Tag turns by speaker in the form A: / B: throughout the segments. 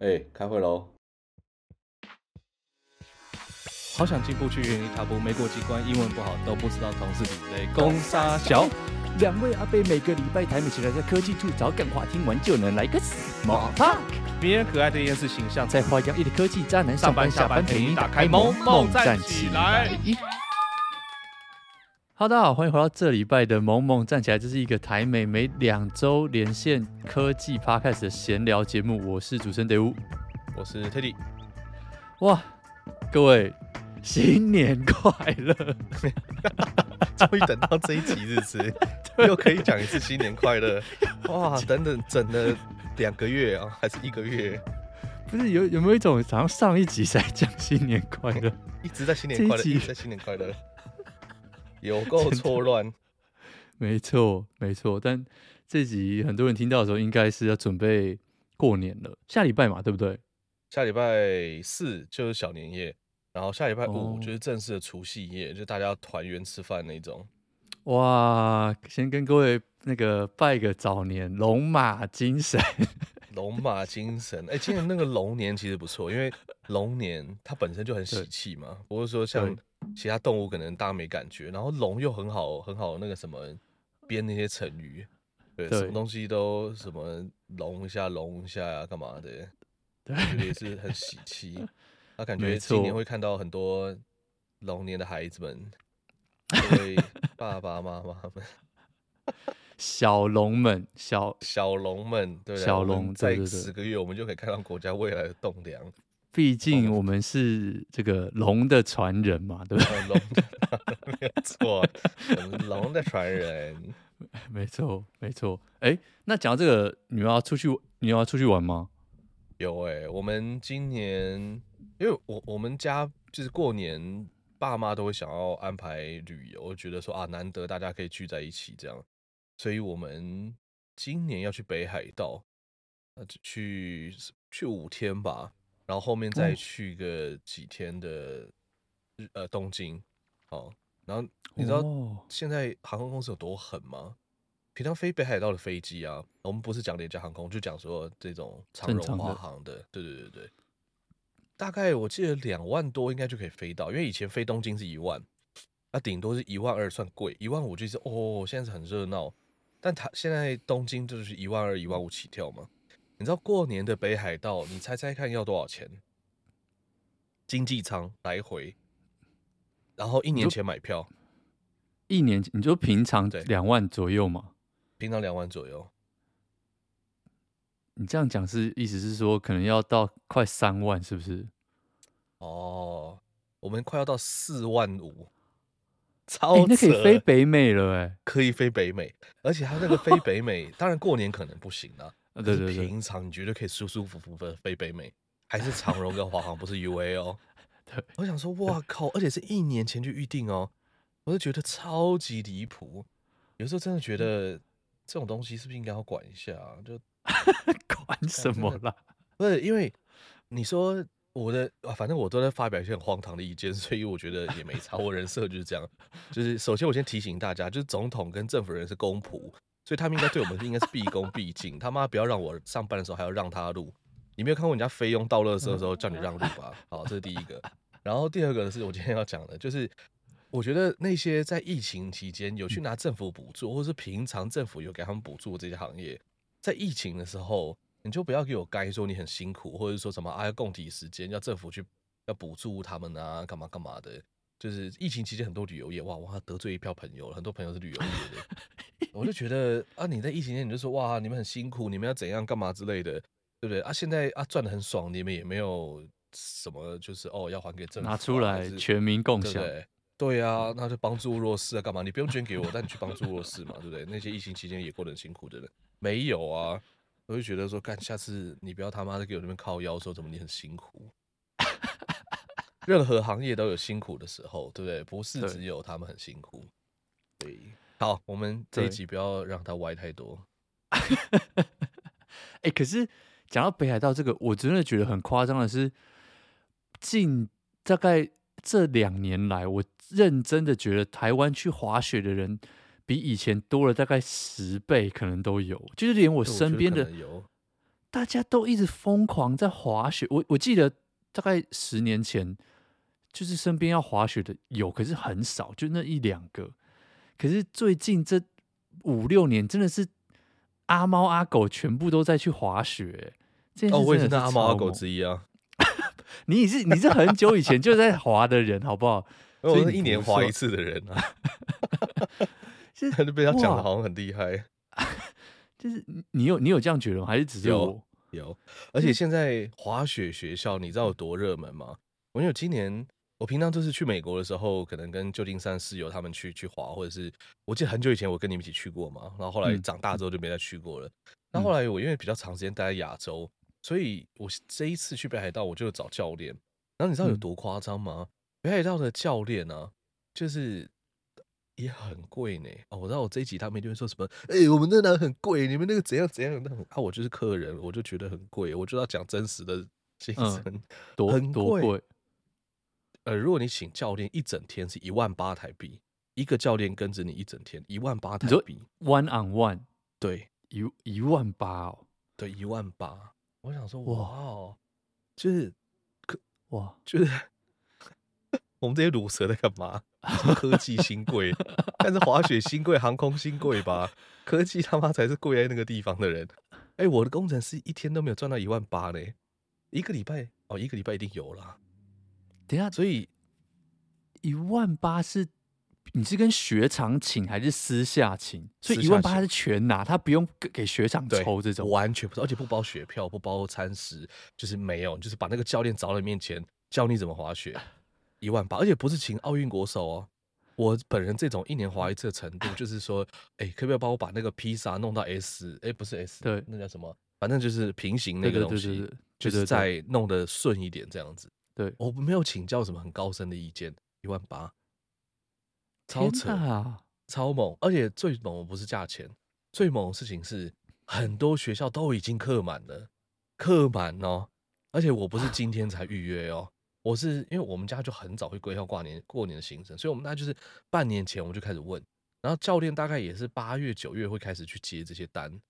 A: 哎、欸，开会喽！
B: 好想进步去原地踏步，没过几关，英文不好都不知道同事比雷公杀小。
C: 两位阿贝每个礼拜台美起来在科技处找干话，听完就能来个 small talk。
B: 迷人可爱的电视形象，
C: 在花样一的科技渣男上班下班陪你打开萌萌站起来。哈喽，大家好，欢迎回到这礼拜的萌萌站起来。这是一个台美每两周连线科技 podcast 的闲聊节目，我是主持人德乌，
B: 我是 Teddy。
C: 哇，各位！新年快乐！
B: 终于等到这一集日子，又可以讲一次新年快乐。哇，等等整了两个月啊，还是一个月？
C: 不是有有没有一种好像上一集才讲新年快乐，
B: 一直在新年快乐，一直在新年快乐，有够错乱。
C: 没错没错，但这集很多人听到的时候，应该是要准备过年了，下礼拜嘛，对不对？
B: 下礼拜四就是小年夜。然后下礼拜五就是正式的除夕夜，哦、就大家要团圆吃饭那种。
C: 哇，先跟各位那个拜个早年，龙马精神，
B: 龙马精神。哎、欸，今年那个龙年其实不错，因为龙年它本身就很喜气嘛，不是说像其他动物可能大家没感觉。然后龙又很好很好那个什么编那些成语，对，对什么东西都什么龙一下龙一下呀、啊，干嘛的，对，也是很喜气。他感觉今年会看到很多龙年的孩子们，对爸爸妈妈们，
C: 小龙们，小
B: 小龙们，对小龙，在十个月我们就可以看到国家未来的栋梁。
C: 毕竟我们是这个龙的传人嘛，对不对？
B: 龙的，没有错，龙的传人，
C: 没错，没错。哎，那讲到这个，你要出去，你要出去玩吗？
B: 有哎、欸，我们今年。因为我我们家就是过年，爸妈都会想要安排旅游，觉得说啊，难得大家可以聚在一起这样，所以我们今年要去北海道，呃，去去五天吧，然后后面再去个几天的日、哦、呃东京，哦，然后你知道现在航空公司有多狠吗？平常飞北海道的飞机啊，我们不是讲廉价航空，就讲说这种长荣华航的，对对对对。大概我记得两万多应该就可以飞到，因为以前飞东京是一万，那顶多是一万二算贵，一万五就是哦，现在是很热闹。但它现在东京就是一万二、一万五起跳嘛。你知道过年的北海道，你猜猜看要多少钱？经济舱来回，然后一年前买票，
C: 一年你就平常两万左右嘛？
B: 平常两万左右。
C: 你这样讲是意思是说，可能要到快三万，是不是？
B: 哦，我们快要到四万五，超那
C: 可以飞北美了哎，
B: 可以飞北美，而且它那个飞北美，当然过年可能不行啊，
C: 对对对，
B: 平常你绝对可以舒舒服服的飞北美，还是长荣跟华航，不是 UA 哦。对，我想说，哇靠，而且是一年前就预定哦，我就觉得超级离谱，有时候真的觉得这种东西是不是应该要管一下啊？就。
C: 管什么啦？
B: 不是因为你说我的啊，反正我都在发表一些很荒唐的意见，所以我觉得也没差。我人设就是这样，就是首先我先提醒大家，就是总统跟政府人是公仆，所以他们应该对我们应该是毕恭毕敬。他妈不要让我上班的时候还要让他录。你没有看过人家菲佣倒垃圾的时候叫你让路吧？好，这是第一个。然后第二个是我今天要讲的，就是我觉得那些在疫情期间有去拿政府补助，或是平常政府有给他们补助的这些行业。在疫情的时候，你就不要给我该说你很辛苦，或者说什么啊要共体时间，要政府去要补助他们啊，干嘛干嘛的。就是疫情期间很多旅游业，哇哇得罪一票朋友了，很多朋友是旅游业的，我就觉得啊你在疫情期间你就说哇你们很辛苦，你们要怎样干嘛之类的，对不对啊？现在啊赚的很爽，你们也没有什么就是哦要还给政府、啊、
C: 拿出来全民共享，
B: 对，对啊，那就帮助弱势啊干嘛？你不用捐给我，但你去帮助弱势嘛，对不对？那些疫情期间也过得很辛苦的人。没有啊，我就觉得说，干下次你不要他妈的给我那边靠腰，说怎么你很辛苦。任何行业都有辛苦的时候，对不对？不是只有他们很辛苦。对，对，好，我们这一集不要让他歪太多。
C: 哎、欸，可是讲到北海道这个，我真的觉得很夸张的是，近大概这两年来，我认真的觉得台湾去滑雪的人。比以前多了大概十倍，可能都有。就是连我身边的，大家都一直疯狂在滑雪。我我记得大概十年前，就是身边要滑雪的有，可是很少，就那一两个。可是最近这五六年，真的是阿猫阿狗全部都在去滑雪。
B: 哦，我也是那阿猫阿狗之一啊。
C: 你是你是很久以前就在滑的人，好不好？
B: 我是一年滑一次的人啊。现在就被他讲的好像很厉害。
C: 就是你有你有这样觉得吗？还是只是我
B: 有，有？而且现在滑雪学校，你知道有多热门吗？我有今年，我平常就是去美国的时候，可能跟旧金山室友他们去去滑，或者是我记得很久以前我跟你们一起去过嘛。然后后来长大之后就没再去过了。那、嗯、后，后来我因为比较长时间待在亚洲。所以，我这一次去北海道，我就找教练。然后你知道有多夸张吗？嗯、北海道的教练呢、啊，就是也很贵呢。哦，我知道我这一集他们一定会说什么，哎、欸，我们那哪很贵，你们那个怎样怎样那很啊，我就是客人，我就觉得很贵，我就要讲真实的精神，嗯、
C: 多
B: 很
C: 多贵。
B: 呃，如果你请教练一整天是一万八台币，一个教练跟着你一整天一万八台币
C: ，one on one，
B: 对，
C: 一一万八哦，
B: 对，一万八。我想说，哇哦，就是可
C: 哇，
B: 就是我们这些卤蛇在干嘛？科技新贵，但是滑雪新贵，航空新贵吧？科技他妈才是贵在那个地方的人。哎、欸，我的工程师一天都没有赚到一万八呢，一个礼拜哦，一个礼拜一定有啦。
C: 等下，
B: 所以
C: 一万八是。你是跟雪场请还是私下请？所以一万八他是全拿，他不用给雪场抽这种，
B: 完全不是，而且不包雪票，不包餐食，就是没有，就是把那个教练找到你面前教你怎么滑雪，一万八，而且不是请奥运国手哦。我本人这种一年滑一次的程度，就是说，哎、欸，可不可以帮我把那个披萨弄到 S？哎、欸，不是 S，
C: 对，
B: 那叫什么？反正就是平行那个东西，就是再弄得顺一点这样子。
C: 对，
B: 我没有请教什么很高深的意见，一万八。超扯啊，超猛！而且最猛的不是价钱，最猛的事情是很多学校都已经客满了，客满哦！而且我不是今天才预约哦，我是因为我们家就很早会规划过年过年的行程，所以我们大概就是半年前我们就开始问，然后教练大概也是八月九月会开始去接这些单，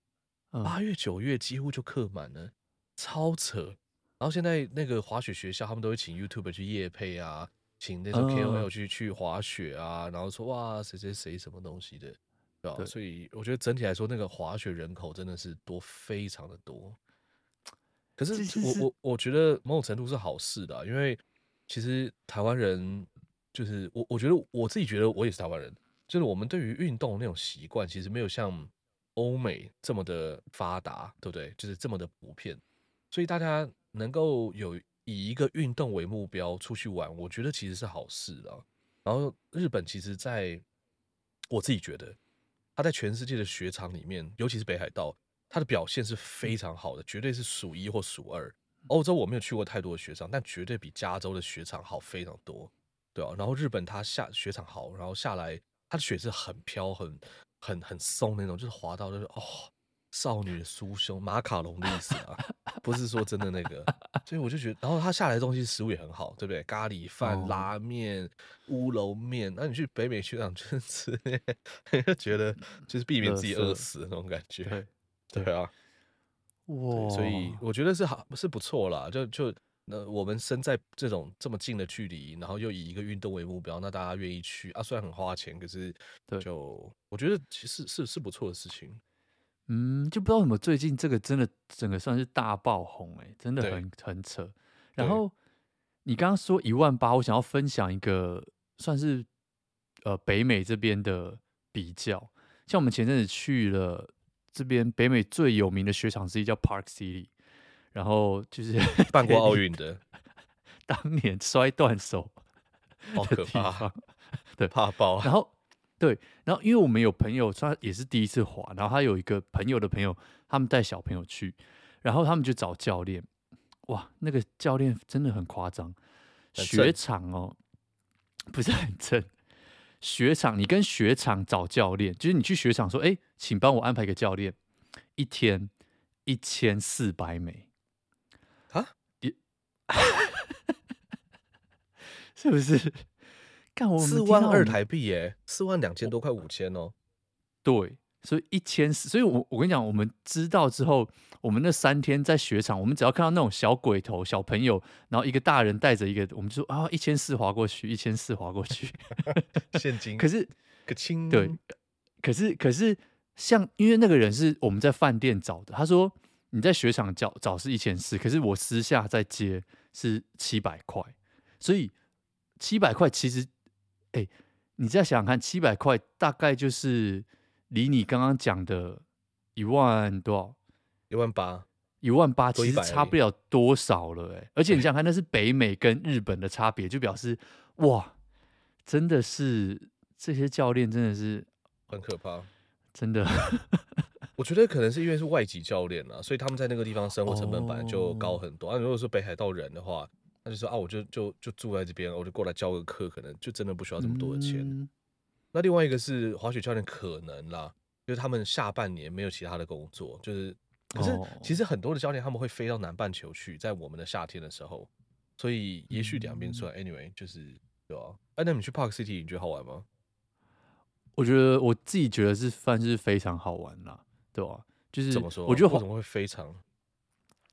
B: 八月九月几乎就客满了，超扯！然后现在那个滑雪学校他们都会请 YouTuber 去夜配啊。请那种 KOL 去去滑雪啊，然后说哇谁谁谁什么东西的，对吧？所以我觉得整体来说，那个滑雪人口真的是多，非常的多。可是我我我觉得某种程度是好事的，因为其实台湾人就是我我觉得我自己觉得我也是台湾人，就是我们对于运动那种习惯，其实没有像欧美这么的发达，对不对？就是这么的普遍，所以大家能够有。以一个运动为目标出去玩，我觉得其实是好事啊。然后日本其实，在我自己觉得，他在全世界的雪场里面，尤其是北海道，他的表现是非常好的，绝对是数一或数二。欧洲我没有去过太多的雪场，但绝对比加州的雪场好非常多，对啊。然后日本它下雪场好，然后下来它的雪是很飘、很很很松那种，就是滑到就是哦。少女的酥胸，马卡龙的意思啊，不是说真的那个，所以我就觉得，然后它下来的东西食物也很好，对不对？咖喱饭、拉面、乌龙面，那你去北美雪场就是吃，就觉得就是避免自己饿死的那种感觉，对对啊，哇，所以我觉得是好，是不错啦。就就那我们身在这种这么近的距离，然后又以一个运动为目标，那大家愿意去啊，虽然很花钱，可是就我觉得其实是是不错的事情。
C: 嗯，就不知道怎么最近这个真的整个算是大爆红哎、欸，真的很很扯。然后你刚刚说一万八，我想要分享一个算是呃北美这边的比较，像我们前阵子去了这边北美最有名的雪场之一叫 Park City，然后就是
B: 办过奥运的，
C: 当年摔断手，
B: 好可怕，
C: 对，
B: 怕爆，
C: 然后。对，然后因为我们有朋友，他也是第一次滑，然后他有一个朋友的朋友，他们带小朋友去，然后他们就找教练，哇，那个教练真的很夸张，雪场哦，不是很正，雪场你跟雪场找教练，就是你去雪场说，哎，请帮我安排一个教练，一天一千四百美，
B: 啊，
C: 一，是不是干？
B: 四万二台币耶，四万两千多块五千哦。
C: 对，所以一千四，所以我我跟你讲，我们知道之后，我们那三天在雪场，我们只要看到那种小鬼头小朋友，然后一个大人带着一个，我们就说啊，一千四划过去，一千四划过去，
B: 现金。
C: 可是
B: 可亲
C: 对，可是可是像因为那个人是我们在饭店找的，他说你在雪场找找是一千四，可是我私下在接是七百块，所以七百块其实，哎，你再想想看，七百块大概就是。离你刚刚讲的一万多少？
B: 一万八，
C: 一万八，其实差不了多少了哎。而且你想想看，那是北美跟日本的差别，就表示哇，真的是这些教练真的是
B: 很可怕，
C: 真的。
B: 我觉得可能是因为是外籍教练啊，所以他们在那个地方生活成本本来就高很多。那、如果说北海道人的话，那就说啊，我就就就住在这边，我就过来教个课，可能就真的不需要这么多的钱。嗯那另外一个是滑雪教练可能啦，就是他们下半年没有其他的工作，就是可是其实很多的教练他们会飞到南半球去，在我们的夏天的时候，所以也许两边出来，anyway 就是对啊？哎，那你去 Park City 你觉得好玩吗？
C: 我觉得我自己觉得是算是非常好玩啦，对吧？就是
B: 怎么说？
C: 我觉得
B: 为什么会非常？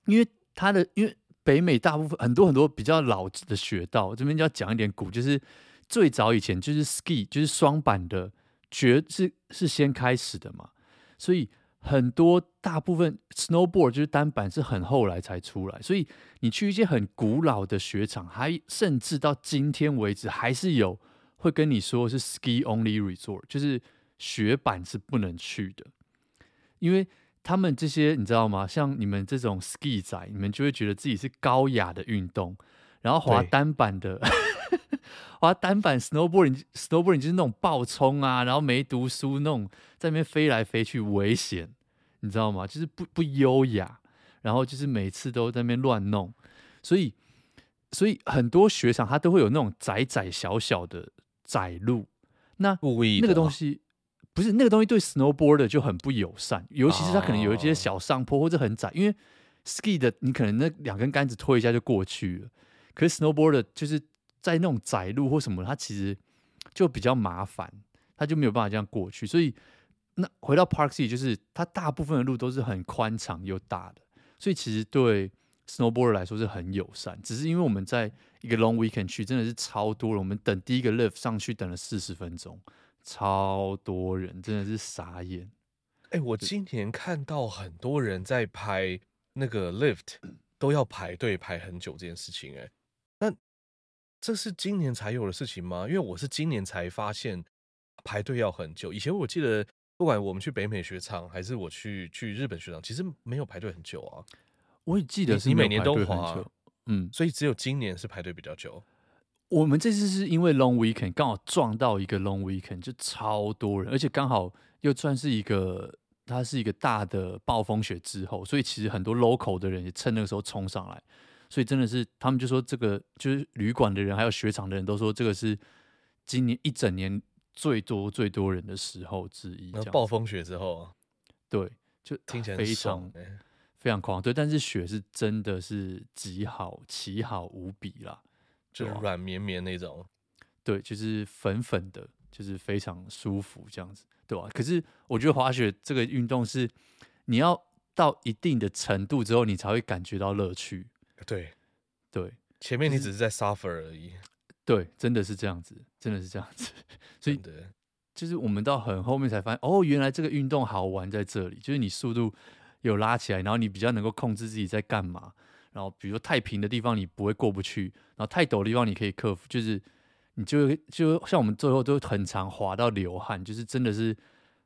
C: 因为它的因为北美大部分很多很多比较老的雪道，这边就要讲一点古，就是。最早以前就是 ski，就是双板的，绝是是先开始的嘛，所以很多大部分 snowboard 就是单板是很后来才出来，所以你去一些很古老的雪场，还甚至到今天为止还是有会跟你说是 ski only resort，就是雪板是不能去的，因为他们这些你知道吗？像你们这种 ski 仔，你们就会觉得自己是高雅的运动，然后滑单板的。滑单板 snowboarding，snowboarding 就是那种暴冲啊，然后没读书那种，在那边飞来飞去危险，你知道吗？就是不不优雅，然后就是每次都在那边乱弄，所以所以很多雪场它都会有那种窄窄小小的窄路，那那个东西不是那个东西对 snowboarder 就很不友善，尤其是它可能有一些小上坡或者很窄，因为 ski 的你可能那两根杆子推一下就过去了，可是 snowboarder 就是。在那种窄路或什么，它其实就比较麻烦，它就没有办法这样过去。所以，那回到 Park City，就是它大部分的路都是很宽敞又大的，所以其实对 snowboarder 来说是很友善。只是因为我们在一个 long weekend 去，真的是超多人，我们等第一个 lift 上去等了四十分钟，超多人，真的是傻眼。
B: 哎、欸，我今年看到很多人在拍那个 lift，都要排队排很久这件事情、欸，哎。这是今年才有的事情吗？因为我是今年才发现排队要很久。以前我记得，不管我们去北美雪场，还是我去去日本雪场，其实没有排队很久啊。
C: 我也记得是
B: 你每年都滑，
C: 嗯，
B: 所以只有今年是排队比较久。
C: 我们这次是因为 long weekend 刚好撞到一个 long weekend，就超多人，而且刚好又算是一个它是一个大的暴风雪之后，所以其实很多 local 的人也趁那个时候冲上来。所以真的是，他们就说这个就是旅馆的人，还有雪场的人都说这个是今年一整年最多最多人的时候之一。
B: 暴风雪之后啊，
C: 对，就听起来非常非常狂。对，但是雪是真的是极好，奇好无比啦，
B: 就软绵绵那种。
C: 对，就是粉粉的，就是非常舒服这样子，对吧？可是我觉得滑雪这个运动是你要到一定的程度之后，你才会感觉到乐趣。
B: 对，
C: 对，
B: 前面你只是在 suffer 而已。
C: 对，真的是这样子，真的是这样子。所以，就是我们到很后面才发现，哦，原来这个运动好玩在这里，就是你速度有拉起来，然后你比较能够控制自己在干嘛。然后，比如说太平的地方你不会过不去，然后太陡的地方你可以克服。就是你就就像我们最后都很常滑到流汗，就是真的是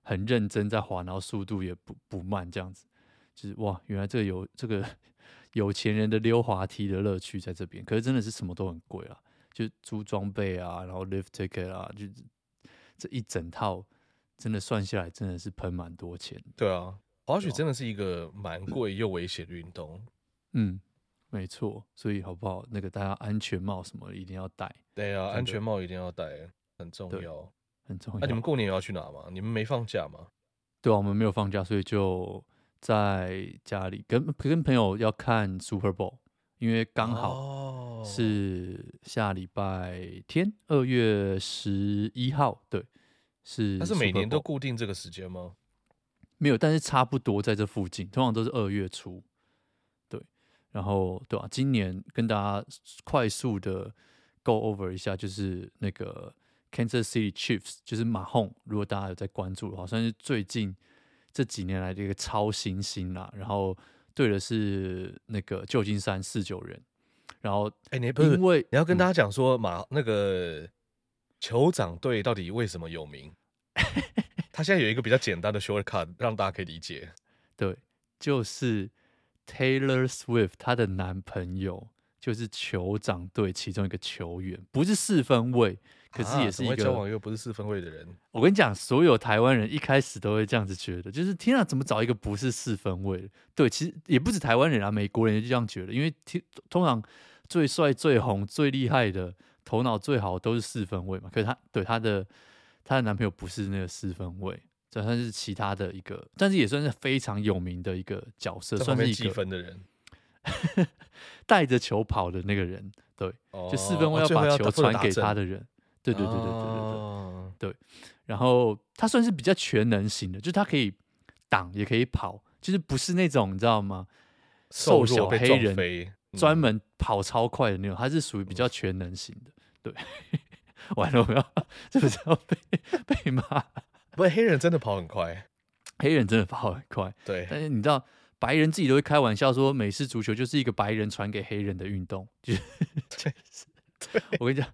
C: 很认真在滑，然后速度也不不慢，这样子。就是哇，原来这有这个。有钱人的溜滑梯的乐趣在这边，可是真的是什么都很贵啊，就租装备啊，然后 lift ticket 啊，就这一整套，真的算下来真的是喷蛮多钱。
B: 对啊，滑雪真的是一个蛮贵又危险的运动。
C: 嗯，没错，所以好不好？那个大家安全帽什么一定要戴。
B: 对啊，安全帽一定要戴，很重要，
C: 很重要。
B: 那、啊、你们过年要去哪吗？你们没放假吗？
C: 对啊，我们没有放假，所以就。在家里跟跟朋友要看 Super Bowl，因为刚好是下礼拜天，二、oh. 月十一号，对，是。
B: 但是每年都固定这个时间吗？
C: 没有，但是差不多在这附近，通常都是二月初。对，然后对吧、啊？今年跟大家快速的 go over 一下，就是那个 Kansas City Chiefs，就是马洪。如果大家有在关注的话，算是最近这几年来的一个超新星啦。然后对的是那个旧金山四九人。然后，
B: 哎，你不是因为你要跟大家讲说马、嗯、那个酋长队到底为什么有名？他现在有一个比较简单的 shortcut，让大家可以理解。
C: 对，就是 Taylor Swift 她的男朋友就是酋长队其中一个球员，不是四分卫，可是也是一个、啊、交往又不是四分卫的人。我跟你讲，所有台湾人一开始都会这样子觉得，就是天啊，怎么找一个不是四分卫的？对，其实也不止台湾人啊，美国人也就这样觉得，因为通常。最帅、最红、最厉害的，头脑最好都是四分卫嘛。可是他对他的他的男朋友不是那个四分卫，这算是其他的一个，但是也算是非常有名的一个角色，算是一个
B: 分的人，
C: 带着球跑的那个人。对，哦、就四分卫要把球传给他的人。对对对对对对对、哦、对。然后他算是比较全能型的，就是他可以挡，也可以跑，就是不是那种你知道吗？瘦小黑人。专门跑超快的那种，他是属于比较全能型的。对，完了，我要是不是要被被骂？
B: 不是，黑人真的跑很快，
C: 黑人真的跑很快。
B: 对，
C: 但是你知道，白人自己都会开玩笑说，美式足球就是一个白人传给黑人的运动。就是，
B: 对，
C: 我跟你讲，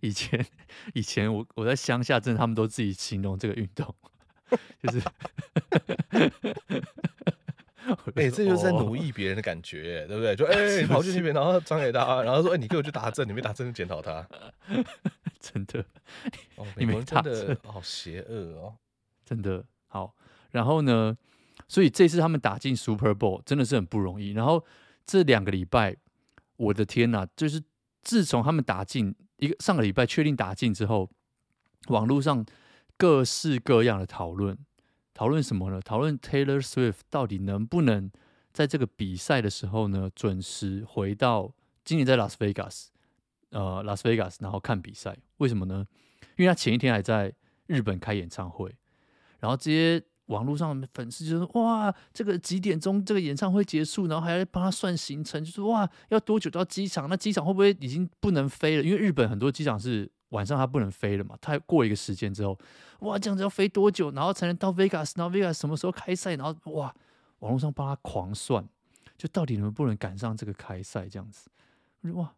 C: 以前以前我我在乡下，真的他们都自己形容这个运动，就是。
B: 哎、欸，这就是在奴役别人的感觉，对不对？就哎、欸，你跑去那边，然后传给他，然后说：“哎、欸，你给我去打针，你没打针就检讨他。”
C: 真的，
B: 哦，你们真的好邪恶哦，
C: 真的好。然后呢，所以这次他们打进 Super Bowl 真的是很不容易。然后这两个礼拜，我的天呐，就是自从他们打进一个上个礼拜确定打进之后，网络上各式各样的讨论。讨论什么呢？讨论 Taylor Swift 到底能不能在这个比赛的时候呢，准时回到今年在拉斯维加斯，呃，拉斯维加斯，然后看比赛。为什么呢？因为他前一天还在日本开演唱会，然后这些网络上的粉丝就说：“哇，这个几点钟这个演唱会结束？”然后还要帮他算行程，就说：“哇，要多久到机场？那机场会不会已经不能飞了？因为日本很多机场是。”晚上他不能飞了嘛？他过一个时间之后，哇，这样子要飞多久，然后才能到 Vegas？然后 Vegas 什么时候开赛？然后哇，网络上帮他狂算，就到底能不能赶上这个开赛这样子？哇，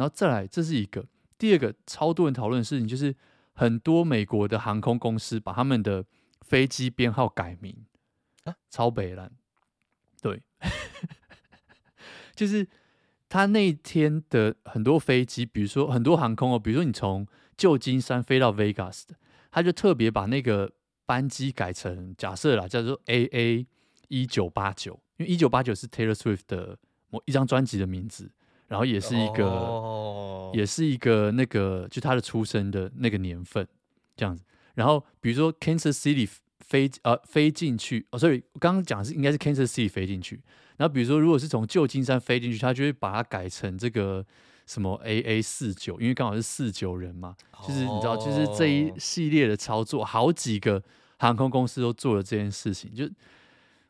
C: 然后再来，这是一个第二个超多人讨论的事情，就是很多美国的航空公司把他们的飞机编号改名啊，超北蓝，对，就是。他那天的很多飞机，比如说很多航空哦，比如说你从旧金山飞到 Vegas 的，他就特别把那个班机改成假设啦，叫做 AA 一九八九，因为一九八九是 Taylor Swift 的某一张专辑的名字，然后也是一个，oh. 也是一个那个就他的出生的那个年份这样子。然后比如说 Kansas City 飞呃飞进去哦，所以我刚刚讲的是应该是 Kansas City 飞进去。然后比如说，如果是从旧金山飞进去，他就会把它改成这个什么 AA 四九，因为刚好是四九人嘛，就是你知道，就是这一系列的操作，好几个航空公司都做了这件事情。就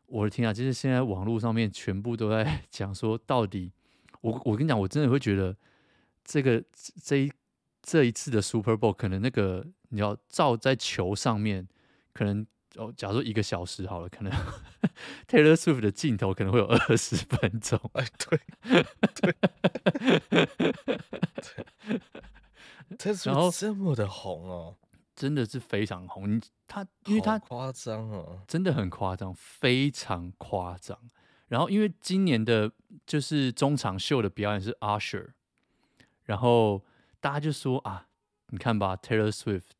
C: 我的天啊，就是现在网络上面全部都在 讲说，到底我我跟你讲，我真的会觉得这个这一这一次的 Super Bowl 可能那个你要照在球上面，可能。哦，假如说一个小时好了，可能 Taylor Swift 的镜头可能会有二十分钟。
B: 哎，对，对，对，然后这么的红哦，
C: 真的是非常红。他因为他
B: 夸张哦，
C: 真的很夸张，非常夸张。然后因为今年的就是中场秀的表演是 Usher，然后大家就说啊，你看吧，Taylor Swift。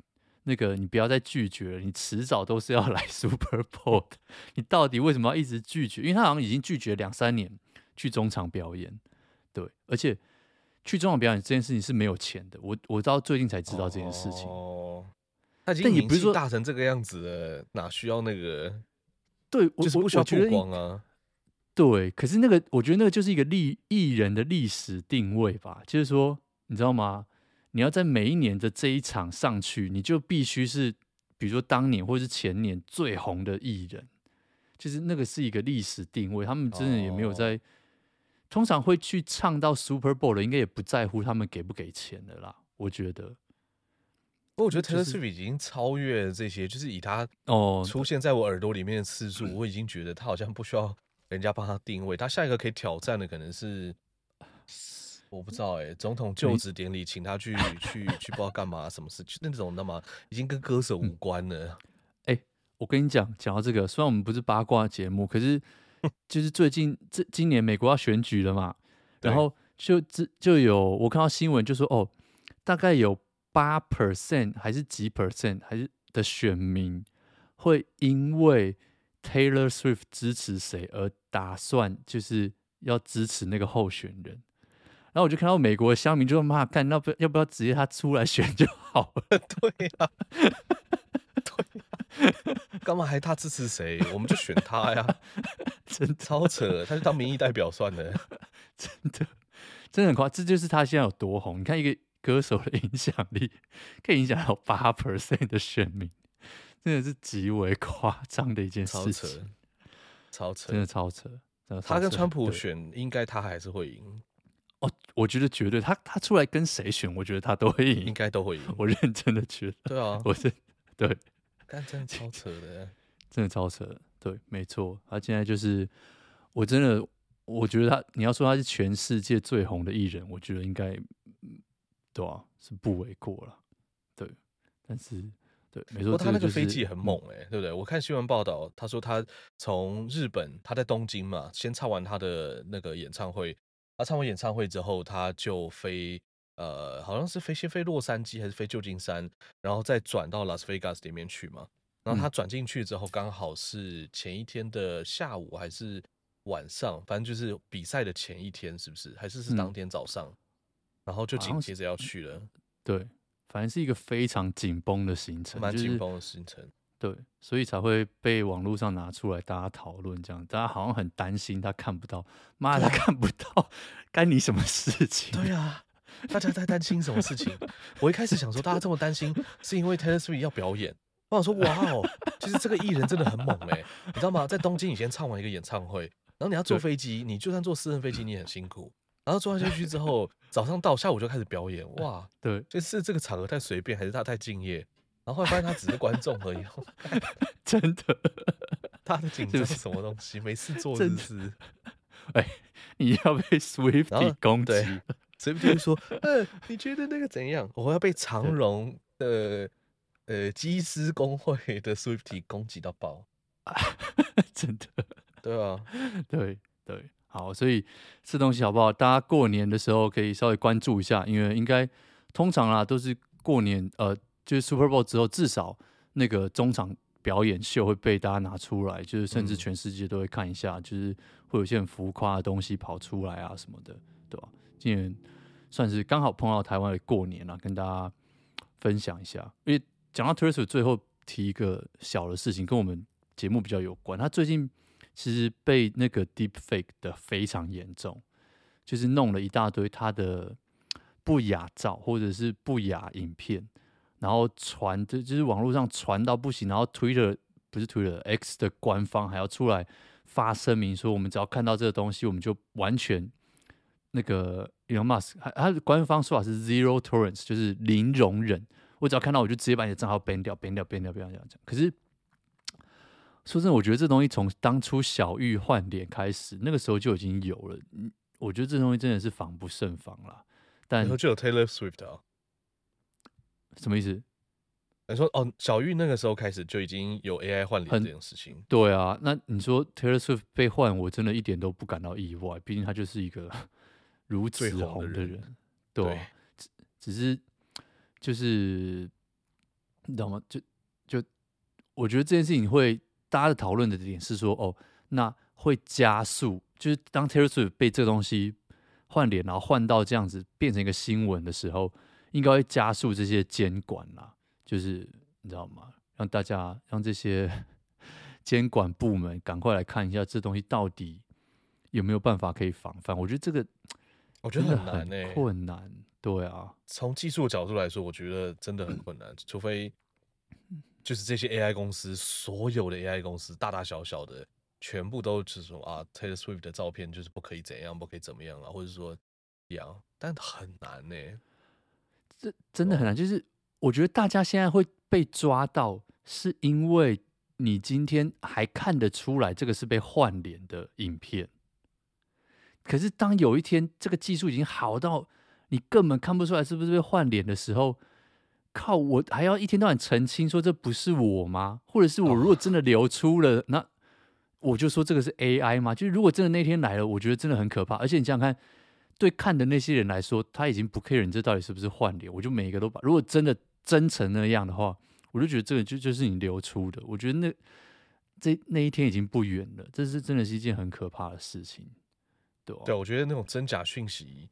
C: 那个，你不要再拒绝了，你迟早都是要来 Super Bowl 的。你到底为什么要一直拒绝？因为他好像已经拒绝两三年去中场表演，对，而且去中场表演这件事情是没有钱的。我我到最近才知道这件事情。
B: 哦，他已经名气大成这个样子了，哪需要那个？
C: 对，我
B: 就是不需要曝光啊。
C: 对，可是那个，我觉得那个就是一个历艺人的历史定位吧，就是说，你知道吗？你要在每一年的这一场上去，你就必须是，比如说当年或是前年最红的艺人，就是那个是一个历史定位，他们真的也没有在，哦、通常会去唱到 Super Bowl 的，应该也不在乎他们给不给钱的啦，我觉得。
B: 不过我觉得 Taylor Swift 已经超越这些，就是以他哦出现在我耳朵里面的次数，哦、我已经觉得他好像不需要人家帮他定位，他下一个可以挑战的可能是。我不知道哎、欸，总统就职典礼请他去去去，不知道干嘛，什么事？那种那么已经跟歌手无关了。
C: 哎、嗯欸，我跟你讲，讲到这个，虽然我们不是八卦节目，可是 就是最近这今年美国要选举了嘛，然后就这就有我看到新闻就说哦，大概有八 percent 还是几 percent 还是的选民会因为 Taylor Swift 支持谁而打算就是要支持那个候选人。然后我就看到美国的乡民就说：“妈，干，那不要不要直接他出来选就好了？”
B: 对呀、啊，对呀、啊，干嘛还他支持谁？我们就选他呀！真的超扯，他就当民意代表算了。
C: 真的，真的很夸张，这就是他现在有多红。你看一个歌手的影响力，可以影响到八 percent 的选民，真的是极为夸张的一件事情。
B: 超扯，超扯，
C: 真的超扯。
B: 他跟川普选，应该他还是会赢。
C: 哦，我觉得绝对，他他出来跟谁选，我觉得他都会赢，
B: 应该都会赢。
C: 我认真的觉得，
B: 对啊，
C: 我是对，
B: 但真的超扯的，
C: 真的超扯的，对，没错，他现在就是，我真的，我觉得他，你要说他是全世界最红的艺人，我觉得应该，对啊，是不为过了，对，但是，对，没错，不过
B: 他那个飞机也很猛哎、欸，对不对？我看新闻报道，他说他从日本，他在东京嘛，先唱完他的那个演唱会。他唱完演唱会之后，他就飞，呃，好像是飞先飞洛杉矶还是飞旧金山，然后再转到拉斯维加斯里面去嘛。然后他转进去之后，刚好是前一天的下午还是晚上，反正就是比赛的前一天，是不是？还是是当天早上？然后就紧接着要去了。
C: 对，反正是一个非常紧绷的行程，
B: 蛮紧绷的行程。
C: 对，所以才会被网络上拿出来大家讨论，这样大家好像很担心他看不到，妈的他看不到，干你什么事情？
B: 对啊，大家在担心什么事情？我一开始想说，大家这么担心，是因为 Taylor Swift 要表演。我想说，哇哦，其实这个艺人真的很猛哎、欸，你知道吗？在东京，以前唱完一个演唱会，然后你要坐飞机，你就算坐私人飞机，你也很辛苦。然后坐下去之后，早上到下午就开始表演，哇，
C: 对，
B: 就是这个场合太随便，还是他太敬业？然后后来发现他只是观众而已，
C: 真的，
B: 他的紧张是什么东西？没事做是不是？
C: 哎，你要被 Swiftie 攻击，
B: Swiftie 说：“呃，你觉得那个怎样？我要被长荣的呃机师工会的 Swiftie 攻击到爆，
C: 真的，
B: 对啊，
C: 对对，好，所以这东西好不好？大家过年的时候可以稍微关注一下，因为应该通常啊都是过年呃。”就是 Super Bowl 之后，至少那个中场表演秀会被大家拿出来，就是甚至全世界都会看一下，就是会有些很浮夸的东西跑出来啊什么的，对吧？今年算是刚好碰到台湾的过年了，跟大家分享一下。因为讲到 Swift，最后提一个小的事情，跟我们节目比较有关。他最近其实被那个 Deep Fake 的非常严重，就是弄了一大堆他的不雅照或者是不雅影片。然后传就就是网络上传到不行，然后 Twitter 不是 Twitter X 的官方还要出来发声明说，我们只要看到这个东西，我们就完全那个 Elon Musk 他的官方说法是 Zero Tolerance，就是零容忍。我只要看到，我就直接把你的账号 ban 掉，ban 掉，ban 掉，，ban 掉这样讲。可是说真的，我觉得这东西从当初小玉换脸开始，那个时候就已经有了。我觉得这东西真的是防不胜防了。但
B: 就有 Taylor Swift 啊。
C: 什么意思？
B: 你说哦，小玉那个时候开始就已经有 AI 换脸这件事情。
C: 对啊，那你说 Taylor Swift 被换，我真的一点都不感到意外，毕竟他就是一个 如此红的人。的人对，对只只是就是你知道吗？就就我觉得这件事情会大家的讨论的点是说，哦，那会加速，就是当 Taylor Swift 被这个东西换脸，然后换到这样子变成一个新闻的时候。应该会加速这些监管啦，就是你知道吗？让大家让这些 监管部门赶快来看一下这东西到底有没有办法可以防范。我觉得这个
B: 我觉得很难诶、欸，
C: 困难。对啊，
B: 从技术角度来说，我觉得真的很困难。除非就是这些 AI 公司，所有的 AI 公司，大大小小的，全部都是说啊，Taylor Swift 的照片就是不可以怎样，不可以怎么样啊，或者说一样，但很难呢、
C: 这真的很难，就是我觉得大家现在会被抓到，是因为你今天还看得出来这个是被换脸的影片。可是当有一天这个技术已经好到你根本看不出来是不是被换脸的时候，靠，我还要一天到晚澄清说这不是我吗？或者是我如果真的流出了，那我就说这个是 AI 吗？就是如果真的那天来了，我觉得真的很可怕。而且你想想看。对看的那些人来说，他已经不 care 你这到底是不是换脸，我就每一个都把。如果真的真成那样的话，我就觉得这个就就是你流出的。我觉得那这那一天已经不远了，这是真的是一件很可怕的事情，对吧？
B: 对，我觉得那种真假讯息，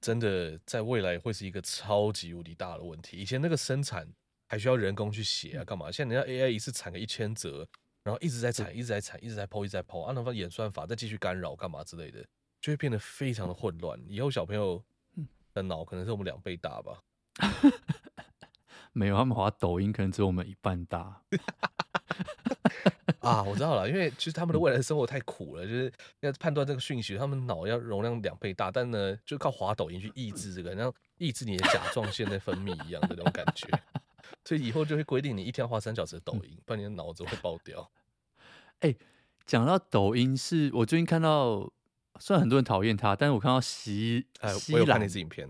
B: 真的在未来会是一个超级无敌大的问题。以前那个生产还需要人工去写啊，干嘛？现在人家 AI 一次产个一千折，然后一直在产，一直在产，一直在 po，一直在 po，按照演算法再继续干扰干嘛之类的。就会变得非常的混乱。以后小朋友的脑可能是我们两倍大吧？
C: 没有，他们滑抖音可能只有我们一半大。
B: 啊，我知道了，因为其实他们的未来的生活太苦了，就是要判断这个讯息，他们脑要容量两倍大，但呢，就靠滑抖音去抑制这个，像抑制你的甲状腺在分泌一样的那种感觉。所以以后就会规定你一天要花三小时的抖音，不然你的脑子会爆掉。
C: 哎、欸，讲到抖音是，是我最近看到。虽然很多人讨厌它，但是我看到西，
B: 哎，我有看那支影片。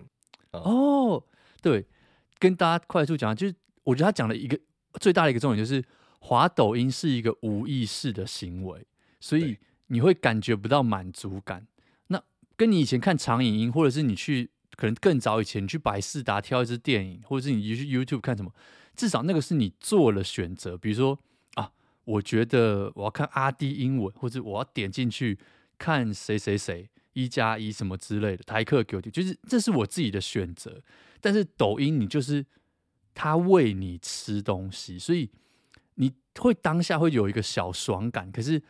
C: 嗯、哦，对，跟大家快速讲，就是我觉得他讲的一个最大的一个重点，就是滑抖音是一个无意识的行为，所以你会感觉不到满足感。那跟你以前看长影音，或者是你去可能更早以前你去百事达挑一支电影，或者是你去 YouTube 看什么，至少那个是你做了选择。比如说啊，我觉得我要看阿 D 英文，或者我要点进去。看谁谁谁一加一什么之类的，台客给我听，就是这是我自己的选择。但是抖音，你就是他喂你吃东西，所以你会当下会有一个小爽感。可是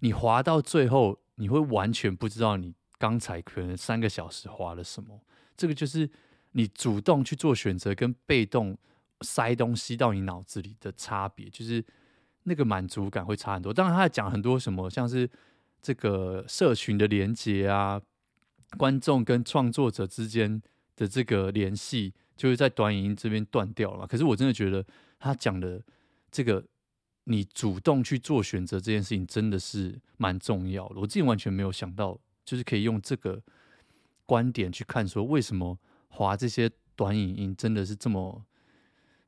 C: 你滑到最后，你会完全不知道你刚才可能三个小时滑了什么。这个就是你主动去做选择跟被动塞东西到你脑子里的差别，就是那个满足感会差很多。当然，他讲很多什么，像是。这个社群的连接啊，观众跟创作者之间的这个联系，就是在短影音这边断掉了。可是我真的觉得他讲的这个，你主动去做选择这件事情，真的是蛮重要的。我自己完全没有想到，就是可以用这个观点去看，说为什么划这些短影音真的是这么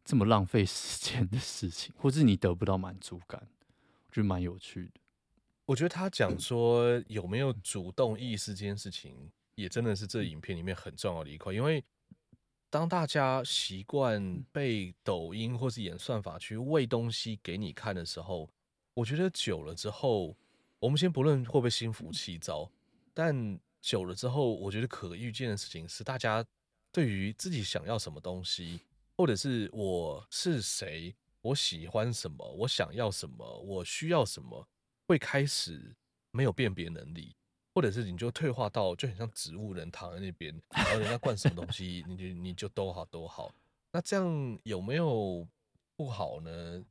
C: 这么浪费时间的事情，或是你得不到满足感，我觉得蛮有趣的。
B: 我觉得他讲说有没有主动意识这件事情，也真的是这影片里面很重要的一块。因为当大家习惯被抖音或是演算法去喂东西给你看的时候，我觉得久了之后，我们先不论会不会心浮气躁，但久了之后，我觉得可预见的事情是，大家对于自己想要什么东西，或者是我是谁，我喜欢什么，我想要什么，我需要什么。会开始没有辨别能力，或者是你就退化到就很像植物人躺在那边，然后人家灌什么东西，你就你就都好都好。那这样有没有不好呢？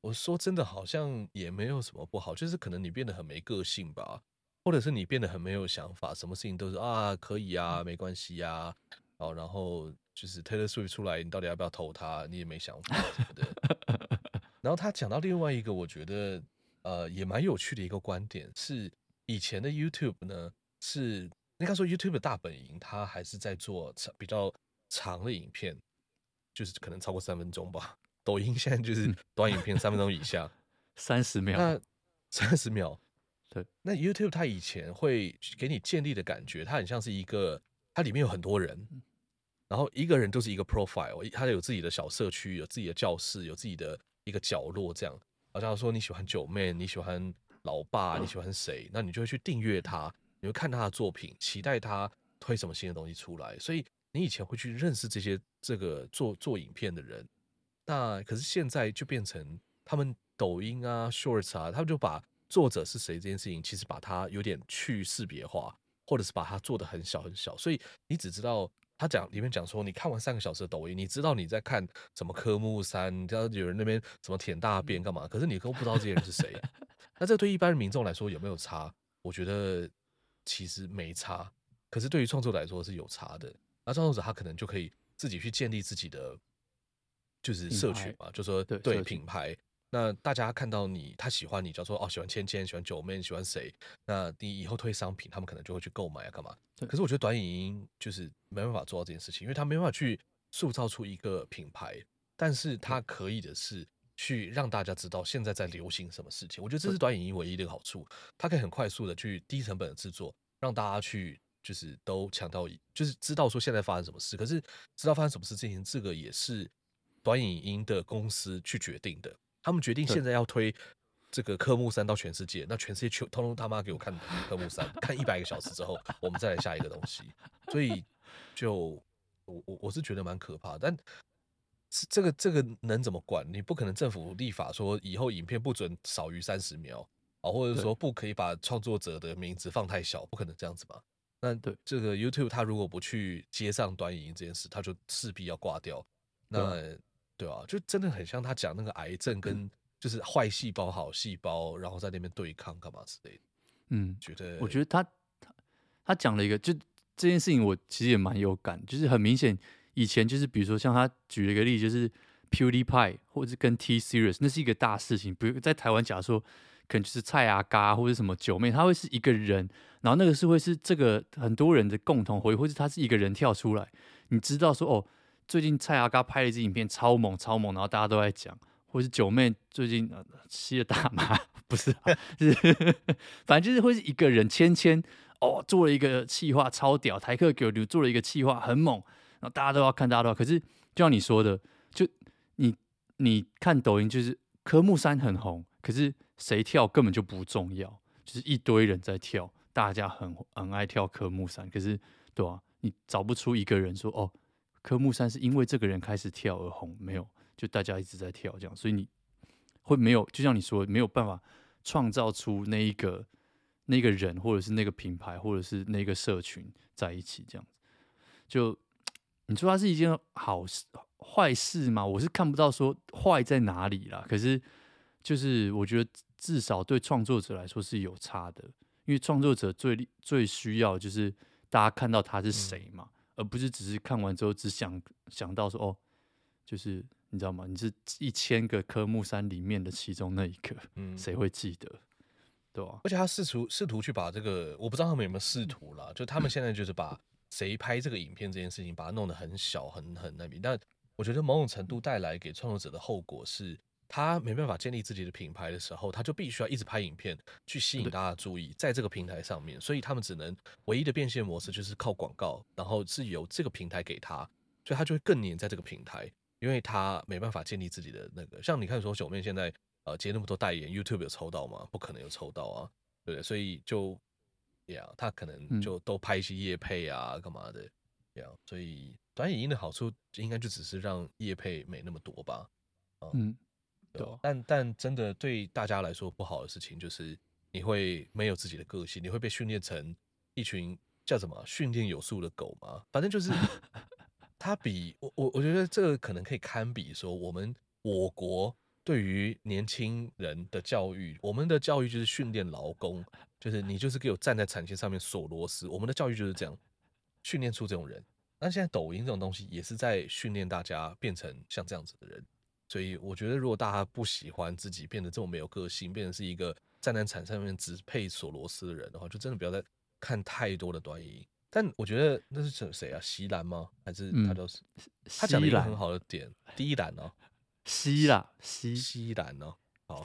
B: 我说真的，好像也没有什么不好，就是可能你变得很没个性吧，或者是你变得很没有想法，什么事情都是啊可以啊，没关系呀，哦，然后就是 Taylor Swift 出来，你到底要不要投他？你也没想法什么的。然后他讲到另外一个，我觉得。呃，也蛮有趣的一个观点是，以前的 YouTube 呢，是应该说 YouTube 的大本营，它还是在做长比较长的影片，就是可能超过三分钟吧。抖音现在就是短影片三分钟以下，
C: 三十秒。
B: 那三十秒，
C: 对。
B: 那 YouTube 它以前会给你建立的感觉，它很像是一个，它里面有很多人，然后一个人都是一个 profile，它有自己的小社区，有自己的教室，有自己的一个角落这样。好像说你喜欢九妹，你喜欢老爸，你喜欢谁？那你就会去订阅他，你会看他的作品，期待他推什么新的东西出来。所以你以前会去认识这些这个做做影片的人，那可是现在就变成他们抖音啊、Shorts 啊，他们就把作者是谁这件事情，其实把它有点去识别化，或者是把它做的很小很小，所以你只知道。他讲里面讲说，你看完三个小时的抖音，你知道你在看什么科目三，你知道有人那边什么舔大便干嘛？可是你都不知道这些人是谁。那这对一般民众来说有没有差？我觉得其实没差。可是对于创作者来说是有差的。那创作者他可能就可以自己去建立自己的就是社群嘛，就说对，品牌。那大家看到你，他喜欢你，叫说哦喜欢芊芊，喜欢九妹，喜欢谁？那你以后推商品，他们可能就会去购买啊，干嘛？可是我觉得短影音就是没办法做到这件事情，因为他没办法去塑造出一个品牌，但是他可以的是去让大家知道现在在流行什么事情。我觉得这是短影音唯一的好处，它可以很快速的去低成本的制作，让大家去就是都抢到，就是知道说现在发生什么事。可是知道发生什么事之前，这个也是短影音的公司去决定的。他们决定现在要推这个科目三到全世界，那全世界全通通他妈给我看科目三，看一百个小时之后，我们再来下一个东西。所以就我我我是觉得蛮可怕，但是这个这个能怎么管？你不可能政府立法说以后影片不准少于三十秒啊，或者说不可以把创作者的名字放太小，不可能这样子吧？那对这个 YouTube 他如果不去接上短影音这件事，他就势必要挂掉。那。对啊，就真的很像他讲那个癌症跟就是坏细胞、好细胞，然后在那边对抗干嘛之类的。嗯，觉得
C: 我觉得他他他讲了一个，就这件事情我其实也蛮有感，就是很明显以前就是比如说像他举了一个例，就是 PewDiePie 或者是跟 T Series，那是一个大事情。比如在台湾，假如说可能就是蔡阿嘎或者什么九妹，他会是一个人，然后那个是会是这个很多人的共同回忆，或者他是一个人跳出来，你知道说哦。最近蔡阿嘎拍了一支影片，超猛超猛，然后大家都在讲，或是九妹最近吸了大麻，不是、啊，就是 反正就是会是一个人芊芊哦，做了一个企划超屌，台客给我做了一个企划很猛，后大家都要看，大家都要。可是就像你说的，就你你看抖音，就是科目三很红，可是谁跳根本就不重要，就是一堆人在跳，大家很很爱跳科目三，可是对啊，你找不出一个人说哦。科目三是因为这个人开始跳而红，没有，就大家一直在跳这样，所以你会没有，就像你说，没有办法创造出那一个那个人，或者是那个品牌，或者是那个社群在一起这样子。就你说它是一件好事坏事吗？我是看不到说坏在哪里啦。可是就是我觉得至少对创作者来说是有差的，因为创作者最最需要就是大家看到他是谁嘛。嗯而不是只是看完之后只想想到说哦，就是你知道吗？你是一千个科目三里面的其中那一个，嗯，谁会记得？对吧、啊？
B: 而且他试图试图去把这个，我不知道他们有没有试图啦。就他们现在就是把谁拍这个影片这件事情，把它弄得很小，很很那边。但我觉得某种程度带来给创作者的后果是。他没办法建立自己的品牌的时候，他就必须要一直拍影片去吸引大家的注意，在这个平台上面，所以他们只能唯一的变现模式就是靠广告，然后是由这个平台给他，所以他就会更黏在这个平台，因为他没办法建立自己的那个。像你看说九妹现在呃接那么多代言，YouTube 有抽到吗？不可能有抽到啊，对不对？所以就呀，他可能就都拍一些夜配啊，干嘛的呀？所以短影音的好处应该就只是让夜配没那么多吧，嗯。对，但但真的对大家来说不好的事情就是你会没有自己的个性，你会被训练成一群叫什么训练有素的狗吗？反正就是 它比我我我觉得这个可能可以堪比说我们我国对于年轻人的教育，我们的教育就是训练劳工，就是你就是给我站在产线上面锁螺丝，我们的教育就是这样训练出这种人。那现在抖音这种东西也是在训练大家变成像这样子的人。所以我觉得，如果大家不喜欢自己变得这么没有个性，变成是一个站在产上面只配锁螺丝的人的话，就真的不要再看太多的短影音。但我觉得那是谁谁啊？席兰吗？还是他都是？嗯、他讲了一个很好的点，第一栏哦，
C: 西啦西
B: 西兰哦，好，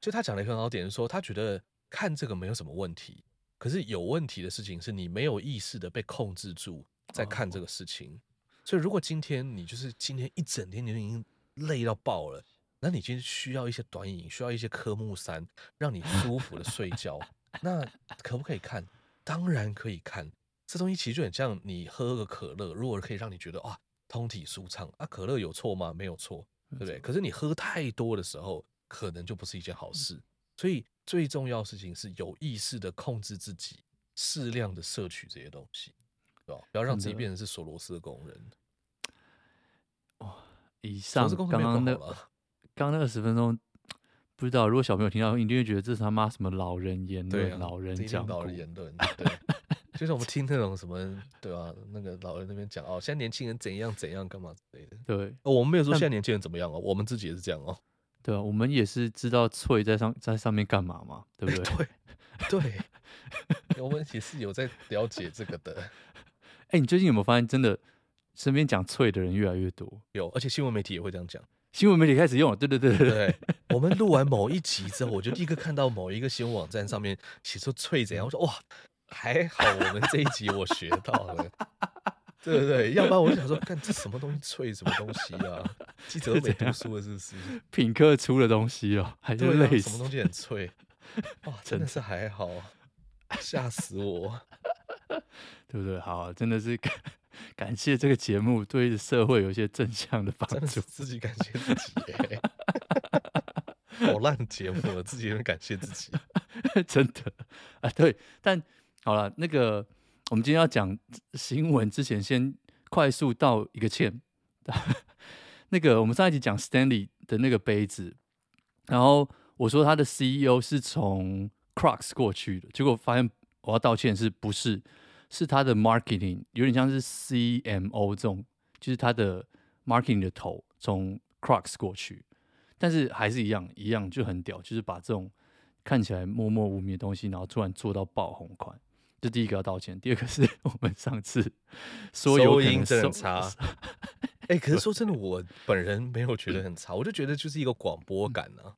B: 就他讲了一个很好点，是说他觉得看这个没有什么问题，可是有问题的事情是你没有意识的被控制住在看这个事情。哦、所以如果今天你就是今天一整天你已经累到爆了，那你今天需要一些短影，需要一些科目三，让你舒服的睡觉。那可不可以看？当然可以看。这东西其实就很像你喝个可乐，如果可以让你觉得哇，通体舒畅啊，可乐有错吗？没有错，对不对？可是你喝太多的时候，可能就不是一件好事。所以最重要的事情是有意识的控制自己，适量的摄取这些东西，对吧？不要让自己变成是索罗斯的工人。
C: 以上刚刚那 刚那二十分钟不知道，如果小朋友听到，一定会觉得这是他妈什么老人言论、
B: 啊，
C: 老人讲
B: 老人言论，对，就是我们听那种什么，对吧、啊？那个老人那边讲哦，现在年轻人怎样怎样干嘛之类的。
C: 对，
B: 哦，我们没有说现在年轻人怎么样哦，我们自己也是这样哦。
C: 对啊，我们也是知道翠在上在上面干嘛嘛，对不对？
B: 对，对，我们也是有在了解这个的。
C: 哎、欸，你最近有没有发现，真的身边讲脆的人越来越多？
B: 有，而且新闻媒体也会这样讲。
C: 新闻媒体开始用了，对对对对对。
B: 我们录完某一集之后，我就立刻看到某一个新闻网站上面写出翠怎样，我说哇，还好我们这一集我学到了，对不对？要不然我就想说，看这什么东西脆，什么东西啊？记者都没读书了是不是？
C: 品客出的东西哦，还是类
B: 似什么东西很脆？哇，真的是还好，吓死我，
C: 对不对？好，真的是。感谢这个节目对社会有一些正向的帮助，
B: 自己感谢自己耶，好烂的节目了，自己也感谢自己，
C: 真的啊，对。但好了，那个我们今天要讲新闻之前，先快速道一个歉。那个我们上一集讲 Stanley 的那个杯子，然后我说他的 CEO 是从 Crocs 过去的，结果发现我要道歉是不是？是他的 marketing 有点像是 CMO 这种，就是他的 marketing 的头从 Crocs 过去，但是还是一样一样就很屌，就是把这种看起来默默无名的东西，然后突然做到爆红款。这第一个要道歉，第二个是我们上次说有
B: 收音真的很差。哎、欸，可是说真的，我本人没有觉得很差，我就觉得就是一个广播感啊。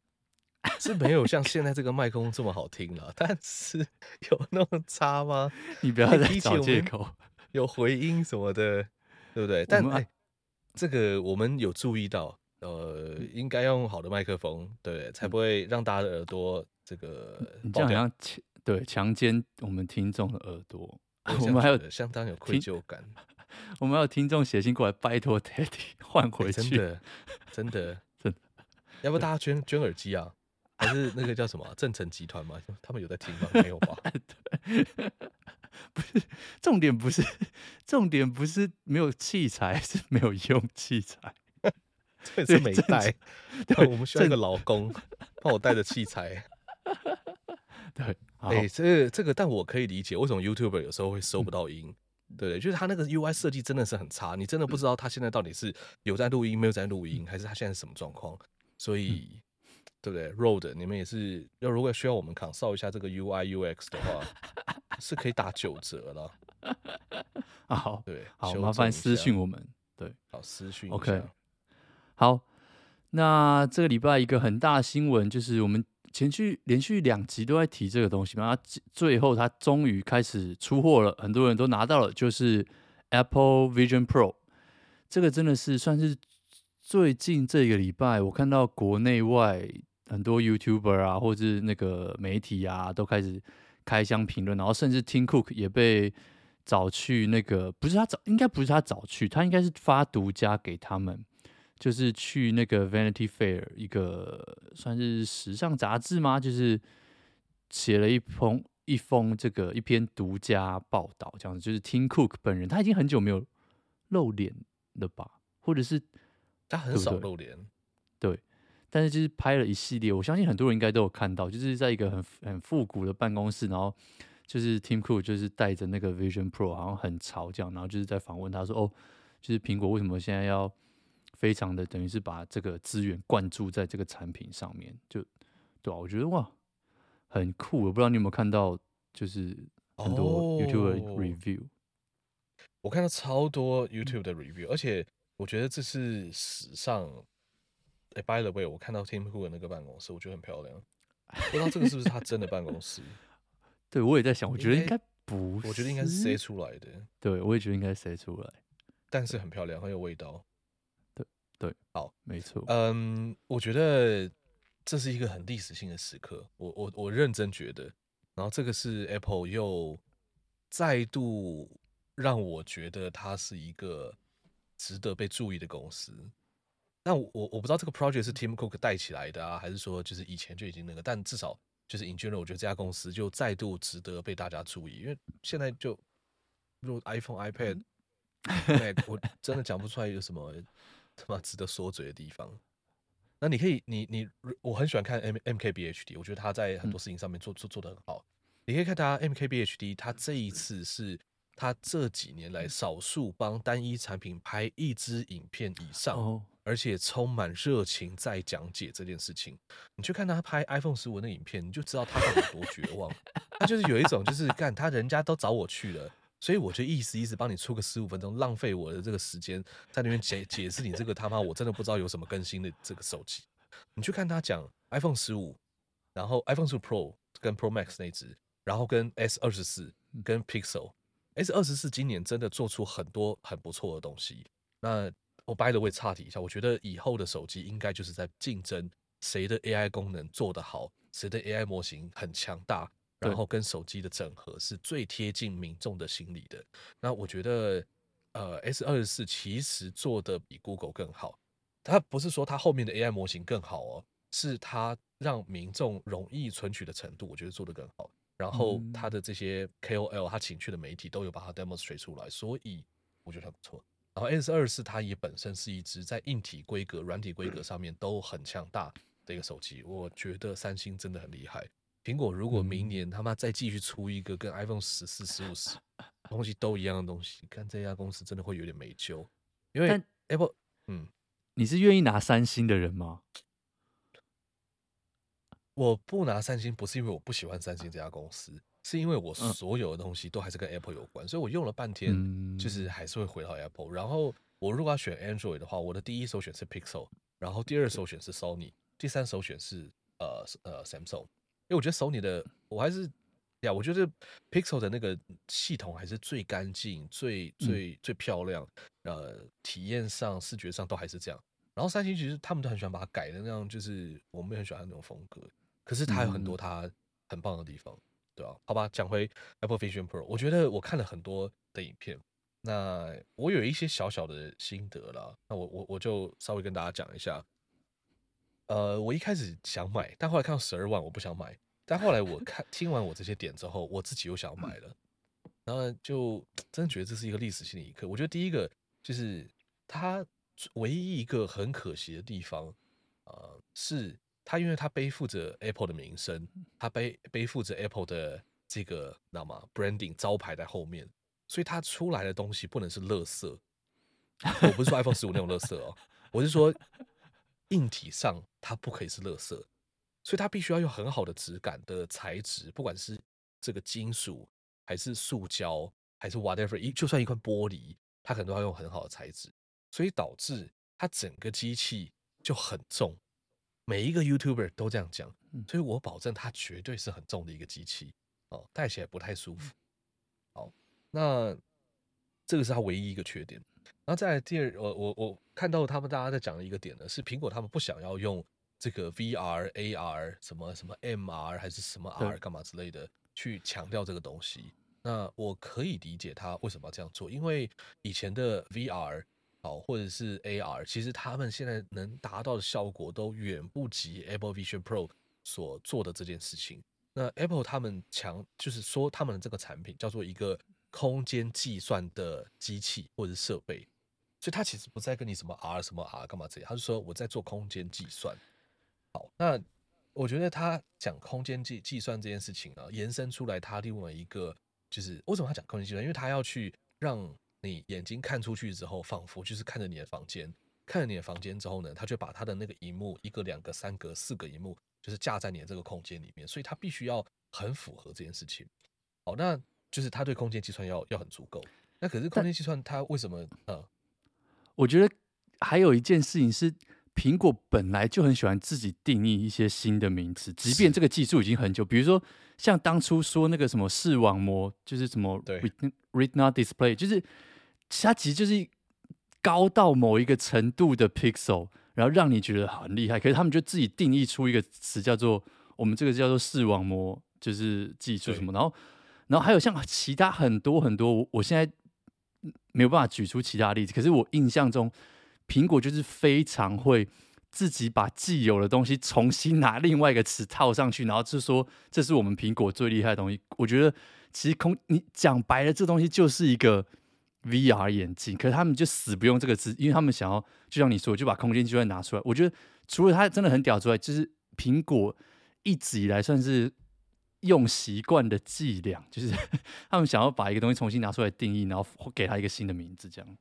B: 是没有像现在这个麦克风这么好听了，但是 有那么差吗？
C: 你不要再找借口。
B: 有回音什么的，对不对？但哎、欸，这个我们有注意到，呃，应该要用好的麦克风，对，才不会让大家的耳朵这个。
C: 你这样好像强对强奸我们听众的耳朵。
B: 我，
C: 我们还有
B: 相当有愧疚感。
C: 我们还有听众写信过来，拜托 Teddy 换回去。
B: 欸、真的，真的，真的。要不大家捐捐耳机啊？还是那个叫什么正成集团吗？他们有在听吗？没有吧？
C: 对，不是重点，不是重点，不是没有器材，是没有用器材，
B: 这是没带。对，我们需要一个老公帮我带着器材。
C: 对，
B: 哎、欸，这个这个，但我可以理解为什么 YouTuber 有时候会收不到音。嗯、对，就是他那个 UI 设计真的是很差，你真的不知道他现在到底是有在录音，没有在录音，还是他现在是什么状况，所以。嗯对不对？Rode，你们也是要如果需要我们 consult 一下这个 UI UX 的话，是可以打九折了。
C: 好，
B: 对，
C: 好，麻烦私信我们。对，
B: 好，私讯。
C: OK，好，那这个礼拜一个很大的新闻就是我们前去连续两集都在提这个东西嘛，最后它终于开始出货了，很多人都拿到了，就是 Apple Vision Pro。这个真的是算是最近这个礼拜我看到国内外。很多 YouTuber 啊，或者是那个媒体啊，都开始开箱评论，然后甚至 Tim Cook 也被找去那个，不是他找，应该不是他找去，他应该是发独家给他们，就是去那个 Vanity Fair 一个算是时尚杂志吗？就是写了一封一封这个一篇独家报道，这样子，就是 Tim Cook 本人，他已经很久没有露脸了吧，或者是
B: 他很少露脸，
C: 对。但是就是拍了一系列，我相信很多人应该都有看到，就是在一个很很复古的办公室，然后就是 Tim Cook 就是带着那个 Vision Pro，好像很潮这样，然后就是在访问他说：“哦，就是苹果为什么现在要非常的等于是把这个资源灌注在这个产品上面？”就对啊，我觉得哇，很酷。我不知道你有没有看到，就是很多 YouTube 的 review，哦，
B: 我看到超多 YouTube 的 review，而且我觉得这是史上。哎，by the way，我看到 Tim Cook 的那个办公室，我觉得很漂亮。不知道这个是不是他真的办公室？
C: 对，我也在想，我觉得应该不是，
B: 我觉得应该是塞出来的。
C: 对，我也觉得应该塞出来，
B: 但是很漂亮，很有味道。
C: 对对，
B: 好，
C: 没错。
B: 嗯，我觉得这是一个很历史性的时刻。我我我认真觉得，然后这个是 Apple 又再度让我觉得它是一个值得被注意的公司。那我我不知道这个 project 是 Tim Cook 带起来的啊，还是说就是以前就已经那个？但至少就是 in general，我觉得这家公司就再度值得被大家注意，因为现在就如果 iPhone、iPad、Mac，我真的讲不出来有什么他妈值得说嘴的地方。那你可以，你你我很喜欢看 M MKBHD，我觉得他在很多事情上面做做做的很好。你可以看他 MKBHD，他这一次是他这几年来少数帮单一产品拍一支影片以上，而且充满热情在讲解这件事情。你去看他拍 iPhone 十五的影片，你就知道他到底有多绝望。他就是有一种就是干他人家都找我去了。所以我就意思意思帮你出个十五分钟，浪费我的这个时间在那边解解释你这个他妈我真的不知道有什么更新的这个手机。你去看他讲 iPhone 十五，然后 iPhone 十五 Pro 跟 Pro Max 那支，然后跟 S 二十四跟 Pixel S 二十四今年真的做出很多很不错的东西。那我 by the way 岔题一下，我觉得以后的手机应该就是在竞争谁的 AI 功能做得好，谁的 AI 模型很强大。然后跟手机的整合是最贴近民众的心理的。那我觉得，呃，S 二十四其实做的比 Google 更好。它不是说它后面的 AI 模型更好哦，是它让民众容易存取的程度，我觉得做得更好。然后它的这些 KOL，他请去的媒体都有把它 demonstrate 出来，所以我觉得很不错。然后 S 二十四它也本身是一支在硬体规格、软体规格上面都很强大的一个手机，我觉得三星真的很厉害。苹果如果明年他妈再继续出一个跟 iPhone 十四、十五、十 东西都一样的东西，看这家公司真的会有点没救。因为 Apple，嗯，
C: 你是愿意拿三星的人吗？
B: 我不拿三星，不是因为我不喜欢三星这家公司，是因为我所有的东西都还是跟 Apple 有关，所以我用了半天，就是还是会回到 Apple。然后我如果要选 Android 的话，我的第一首选是 Pixel，然后第二首选是 Sony，第三首选是呃呃 Samsung。因为我觉得 Sony 的，我还是呀，我觉得 Pixel 的那个系统还是最干净、最最最漂亮，呃，体验上、视觉上都还是这样。然后三星其实他们都很喜欢把它改的那样，就是我们也很喜欢那种风格。可是它有很多它很棒的地方，对吧？好吧，讲回 Apple Vision Pro，我觉得我看了很多的影片，那我有一些小小的心得啦，那我我我就稍微跟大家讲一下。呃，我一开始想买，但后来看到十二万，我不想买。但后来我看 听完我这些点之后，我自己又想买了。然后就真的觉得这是一个历史性的一刻。我觉得第一个就是它唯一一个很可惜的地方，呃，是它因为它背负着 Apple 的名声，它背背负着 Apple 的这个知道吗？branding 招牌在后面，所以它出来的东西不能是垃圾。我不是说 iPhone 十五那种垃圾哦，我是说。硬体上它不可以是垃圾，所以它必须要用很好的质感的材质，不管是这个金属还是塑胶还是 whatever，一就算一块玻璃，它可能都要用很好的材质，所以导致它整个机器就很重。每一个 YouTuber 都这样讲，所以我保证它绝对是很重的一个机器哦，戴起来不太舒服。好，那这个是它唯一一个缺点。然后再来第二，我我我看到他们大家在讲的一个点呢，是苹果他们不想要用这个 VR、AR 什么什么 MR 还是什么 R 干嘛之类的去强调这个东西。那我可以理解他为什么要这样做，因为以前的 VR 好或者是 AR，其实他们现在能达到的效果都远不及 Apple Vision Pro 所做的这件事情。那 Apple 他们强就是说他们的这个产品叫做一个空间计算的机器或者设备。所以他其实不在跟你什么 R 什么 R 干嘛这样，他是说我在做空间计算。好，那我觉得他讲空间计计算这件事情啊，延伸出来他另外一个就是为什么他讲空间计算？因为他要去让你眼睛看出去之后，仿佛就是看着你的房间，看着你的房间之后呢，他就把他的那个荧幕一个、两个、三个、四个荧幕，就是架在你的这个空间里面，所以他必须要很符合这件事情。好，那就是他对空间计算要要很足够。那可是空间计算它为什么呃？
C: 我觉得还有一件事情是，苹果本来就很喜欢自己定义一些新的名词，即便这个技术已经很久。比如说，像当初说那个什么视网膜，就是什么 Retina Display，就是它其实就是高到某一个程度的 Pixel，然后让你觉得很厉害。可是他们就自己定义出一个词，叫做我们这个叫做视网膜，就是技术什么。然后，然后还有像其他很多很多，我现在。没有办法举出其他例子，可是我印象中，苹果就是非常会自己把既有的东西重新拿另外一个词套上去，然后就说这是我们苹果最厉害的东西。我觉得其实空你讲白了，这东西就是一个 VR 眼镜，可是他们就死不用这个字，因为他们想要就像你说，就把空间计算拿出来。我觉得除了它真的很屌之外，就是苹果一直以来算是用习惯的伎俩，就是 他们想要把一个东西重新拿出来定义，然后给它一个新的名字，这样。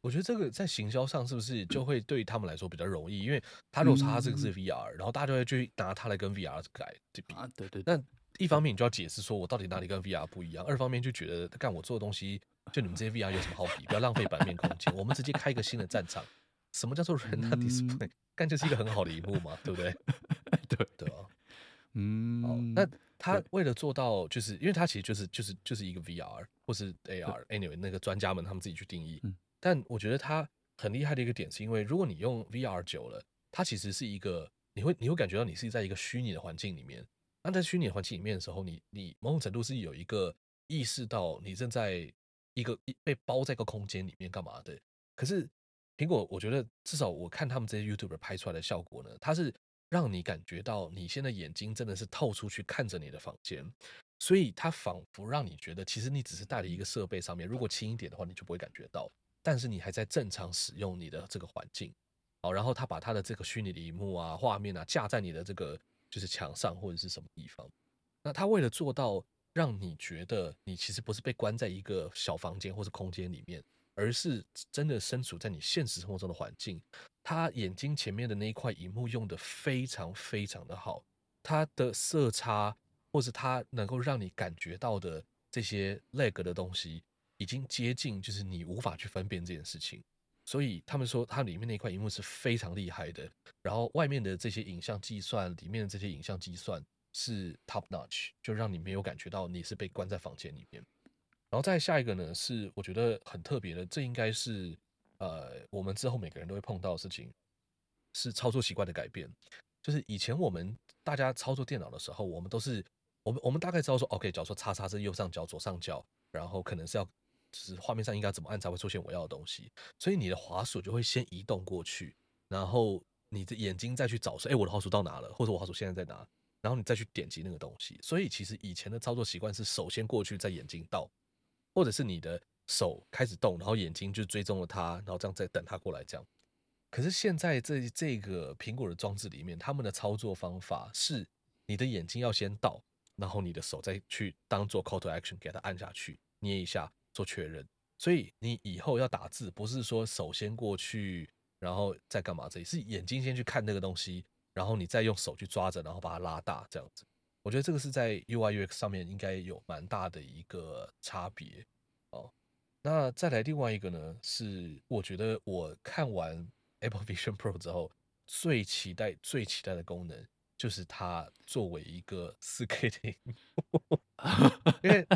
B: 我觉得这个在行销上是不是就会对他们来说比较容易？因为他如果说他这个是 VR，、嗯、然后大家就会去拿它来跟 VR 改对比。
C: 啊，对对。
B: 那一方面你就要解释说我到底哪里跟 VR 不一样；二方面就觉得干我做的东西，就你们这些 VR 有什么好比？不要浪费版面空间，我们直接开一个新的战场。什么叫做 Retina Display？干就是一个很好的一幕嘛，对不对？
C: 对
B: 对啊。
C: 嗯。
B: 好，那他为了做到，就是因为他其实就是就是就是一个 VR 或是 AR，anyway 那个专家们他们自己去定义。但我觉得他很厉害的一个点，是因为如果你用 VR 久了，它其实是一个你会你会感觉到你是在一个虚拟的环境里面。那在虚拟环境里面的时候，你你某种程度是有一个意识到你正在一个被包在一个空间里面干嘛的。可是苹果，我觉得至少我看他们这些 YouTuber 拍出来的效果呢，它是让你感觉到你现在眼睛真的是透出去看着你的房间，所以它仿佛让你觉得其实你只是带了一个设备上面，如果轻一点的话，你就不会感觉到。但是你还在正常使用你的这个环境，好，然后他把他的这个虚拟的萤幕啊、画面啊架在你的这个就是墙上或者是什么地方，那他为了做到让你觉得你其实不是被关在一个小房间或是空间里面，而是真的身处在你现实生活中的环境，他眼睛前面的那一块荧幕用的非常非常的好，它的色差或是它能够让你感觉到的这些 lag 的东西。已经接近，就是你无法去分辨这件事情，所以他们说它里面那块荧幕是非常厉害的，然后外面的这些影像计算，里面的这些影像计算是 top notch，就让你没有感觉到你是被关在房间里面。然后再下一个呢，是我觉得很特别的，这应该是呃我们之后每个人都会碰到的事情，是操作习惯的改变。就是以前我们大家操作电脑的时候，我们都是我们我们大概知道说，OK，假如说叉叉是右上角、左上角，然后可能是要。就是画面上应该怎么按才会出现我要的东西，所以你的滑鼠就会先移动过去，然后你的眼睛再去找说，哎，我的滑鼠到哪了？或者我滑鼠现在在哪？然后你再去点击那个东西。所以其实以前的操作习惯是首先过去，再眼睛到，或者是你的手开始动，然后眼睛就追踪了它，然后这样再等它过来这样。可是现在这这个苹果的装置里面，他们的操作方法是你的眼睛要先到，然后你的手再去当做 call to action 给它按下去，捏一下。做确认，所以你以后要打字，不是说首先过去，然后再干嘛？这里是眼睛先去看那个东西，然后你再用手去抓着，然后把它拉大，这样子。我觉得这个是在 UI UX 上面应该有蛮大的一个差别哦。那再来另外一个呢，是我觉得我看完 Apple Vision Pro 之后，最期待、最期待的功能。就是它作为一个 四 K 的萤幕，因为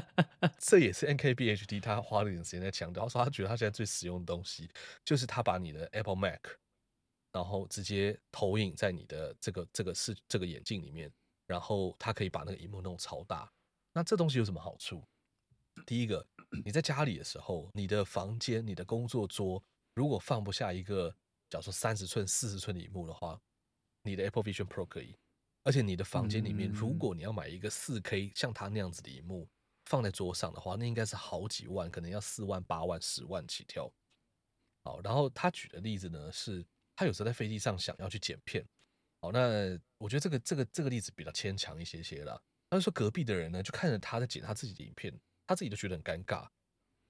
B: 这也是 NKBHD 他花了一点时间在强调，说他觉得他现在最实用的东西就是他把你的 Apple Mac，然后直接投影在你的这个这个视这个眼镜里面，然后它可以把那个荧幕弄超大。那这东西有什么好处？第一个，你在家里的时候，你的房间、你的工作桌如果放不下一个，假如说三十寸、四十寸的荧幕的话，你的 Apple Vision Pro 可以。而且你的房间里面，如果你要买一个四 K 像它那样子的荧幕放在桌上的话，那应该是好几万，可能要四万、八万、十万起跳。好，然后他举的例子呢，是他有时候在飞机上想要去剪片。好，那我觉得这个这个这个例子比较牵强一些些啦。他就说隔壁的人呢，就看着他在剪他自己的影片，他自己都觉得很尴尬。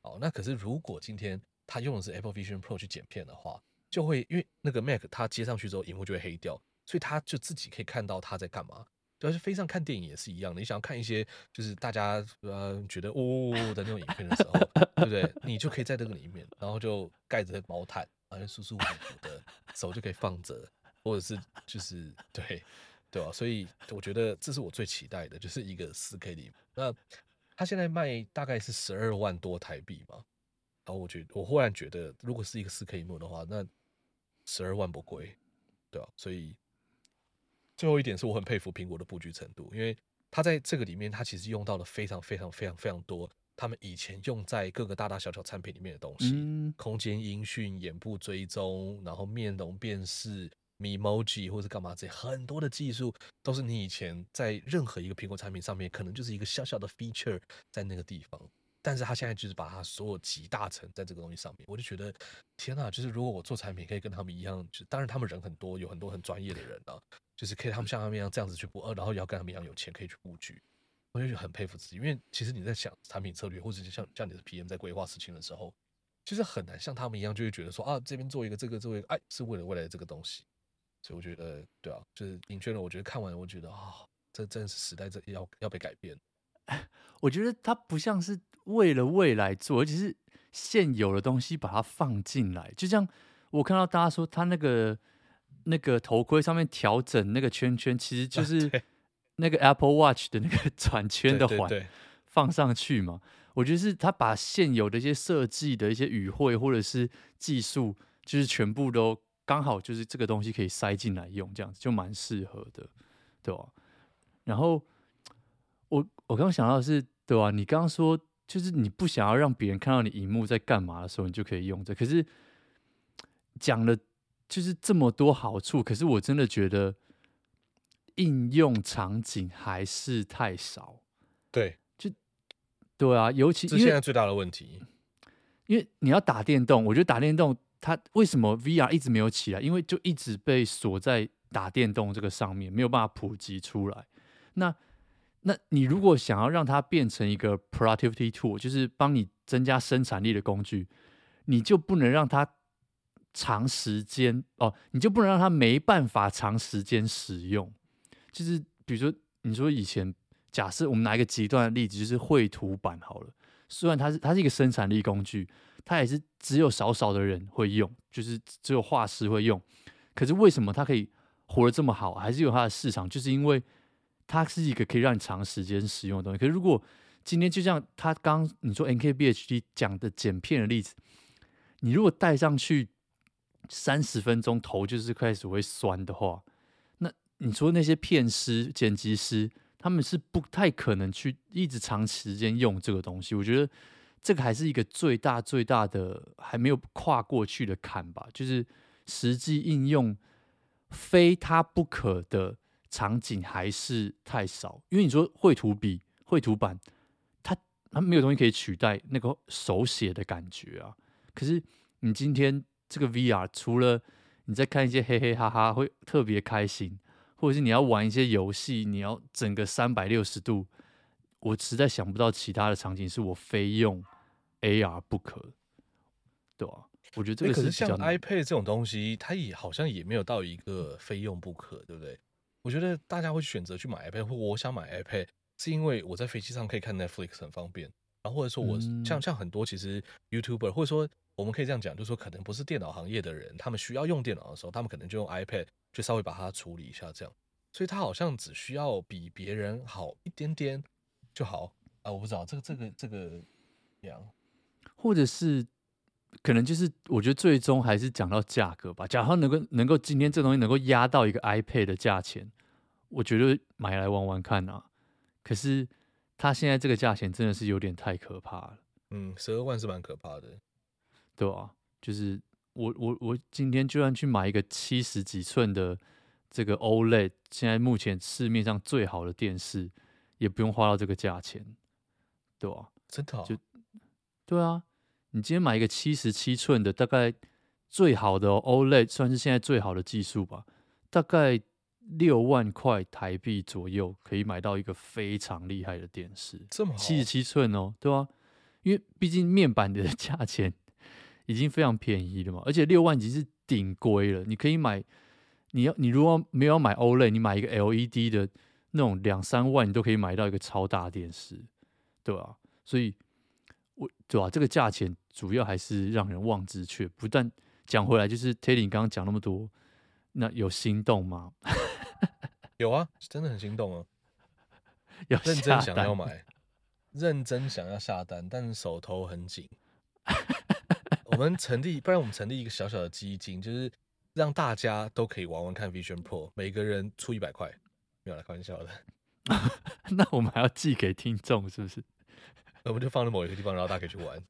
B: 好，那可是如果今天他用的是 Apple Vision Pro 去剪片的话，就会因为那个 Mac 它接上去之后，萤幕就会黑掉。所以他就自己可以看到他在干嘛，主要是飞上看电影也是一样的。你想要看一些就是大家呃觉得呜、哦、的那种影片的时候，对不对？你就可以在这个里面，然后就盖着毛毯，然后舒舒服服的，手就可以放着，或者是就是对对吧？所以我觉得这是我最期待的，就是一个四 K 里。那它现在卖大概是十二万多台币嘛，然后我觉得我忽然觉得，如果是一个四 K 萤幕的话，那十二万不贵，对吧？所以。最后一点是我很佩服苹果的布局程度，因为它在这个里面，它其实用到了非常非常非常非常多他们以前用在各个大大小小产品里面的东西，空间音讯、眼部追踪，然后面容辨识、Memoji 或者干嘛这很多的技术，都是你以前在任何一个苹果产品上面可能就是一个小小的 feature 在那个地方。但是他现在就是把他所有集大成在这个东西上面，我就觉得天哪！就是如果我做产品可以跟他们一样，就当然他们人很多，有很多很专业的人啊，就是可以他们像他们一样这样子去布，然后也要跟他们一样有钱可以去布局，我就很佩服自己。因为其实你在想产品策略，或者是像像你的 PM 在规划事情的时候，其实很难像他们一样就会觉得说啊，这边做一个这个做一个，哎，是为了未来的这个东西。所以我觉得，对啊，就是影圈人，我觉得看完我觉得啊、哦，这真的是时代这要要被改变。
C: 我觉得它不像是为了未来做，而且是现有的东西把它放进来。就像我看到大家说，他那个那个头盔上面调整那个圈圈，其实就是那个 Apple Watch 的那个 转圈的环放上去嘛。我觉得是他把现有的一些设计的一些语汇或者是技术，就是全部都刚好就是这个东西可以塞进来用，这样子就蛮适合的，对吧？然后。我我刚刚想到的是，对吧？你刚刚说就是你不想要让别人看到你荧幕在干嘛的时候，你就可以用这。可是讲了就是这么多好处，可是我真的觉得应用场景还是太少。
B: 对，
C: 就对啊，尤其
B: 是现在最大的问题，
C: 因为你要打电动，我觉得打电动它为什么 VR 一直没有起来？因为就一直被锁在打电动这个上面，没有办法普及出来。那那你如果想要让它变成一个 productivity tool，就是帮你增加生产力的工具，你就不能让它长时间哦，你就不能让它没办法长时间使用。就是比如说，你说以前假设我们拿一个极端的例子，就是绘图板好了，虽然它是它是一个生产力工具，它也是只有少少的人会用，就是只有画师会用。可是为什么它可以活得这么好，还是有它的市场？就是因为。它是一个可以让你长时间使用的东西。可是如果今天就像他刚你说 NKBHD 讲的剪片的例子，你如果戴上去三十分钟头就是开始会酸的话，那你说那些片师、剪辑师，他们是不太可能去一直长时间用这个东西。我觉得这个还是一个最大最大的还没有跨过去的坎吧，就是实际应用非它不可的。场景还是太少，因为你说绘图笔、绘图板，它它没有东西可以取代那个手写的感觉啊。可是你今天这个 VR，除了你在看一些嘿嘿哈哈会特别开心，或者是你要玩一些游戏，你要整个三百六十度，我实在想不到其他的场景是我非用 AR 不可，对吧？我觉得这个是、
B: 欸、可是像 iPad 这种东西，它也好像也没有到一个非用不可，对不对？我觉得大家会选择去买 iPad，或我想买 iPad，是因为我在飞机上可以看 Netflix 很方便，然后或者说我像像很多其实 YouTuber，或者说我们可以这样讲，就是说可能不是电脑行业的人，他们需要用电脑的时候，他们可能就用 iPad 就稍微把它处理一下这样，所以它好像只需要比别人好一点点就好啊，我不知道这个这个这个样，
C: 或者是。可能就是我觉得最终还是讲到价格吧。假如能够能够今天这东西能够压到一个 iPad 的价钱，我觉得买来玩玩看啊。可是它现在这个价钱真的是有点太可怕了。
B: 嗯，十二万是蛮可怕的，
C: 对啊，就是我我我今天就算去买一个七十几寸的这个 OLED，现在目前市面上最好的电视，也不用花到这个价钱，对啊，
B: 真的、哦、
C: 就对啊。你今天买一个七十七寸的，大概最好的 OLED，算是现在最好的技术吧，大概六万块台币左右，可以买到一个非常厉害的电视。
B: 这么好，
C: 七十七寸哦，对啊，因为毕竟面板的 价钱已经非常便宜了嘛，而且六万已经是顶规了。你可以买，你要你如果没有买 OLED，你买一个 LED 的那种两三万，你都可以买到一个超大电视，对啊，所以。我对吧、啊？这个价钱主要还是让人望之却步。但讲回来，就是 Teddy 刚刚讲那么多，那有心动吗？
B: 有啊，真的很心动啊！
C: 有
B: 认真想要买，认真想要下单，但手头很紧。我们成立，不然我们成立一个小小的基金，就是让大家都可以玩玩看 Vision Pro，每个人出一百块，没有来开玩笑的。
C: 那我们还要寄给听众，是不是？
B: 我们就放在某一个地方，然后大家可以去玩。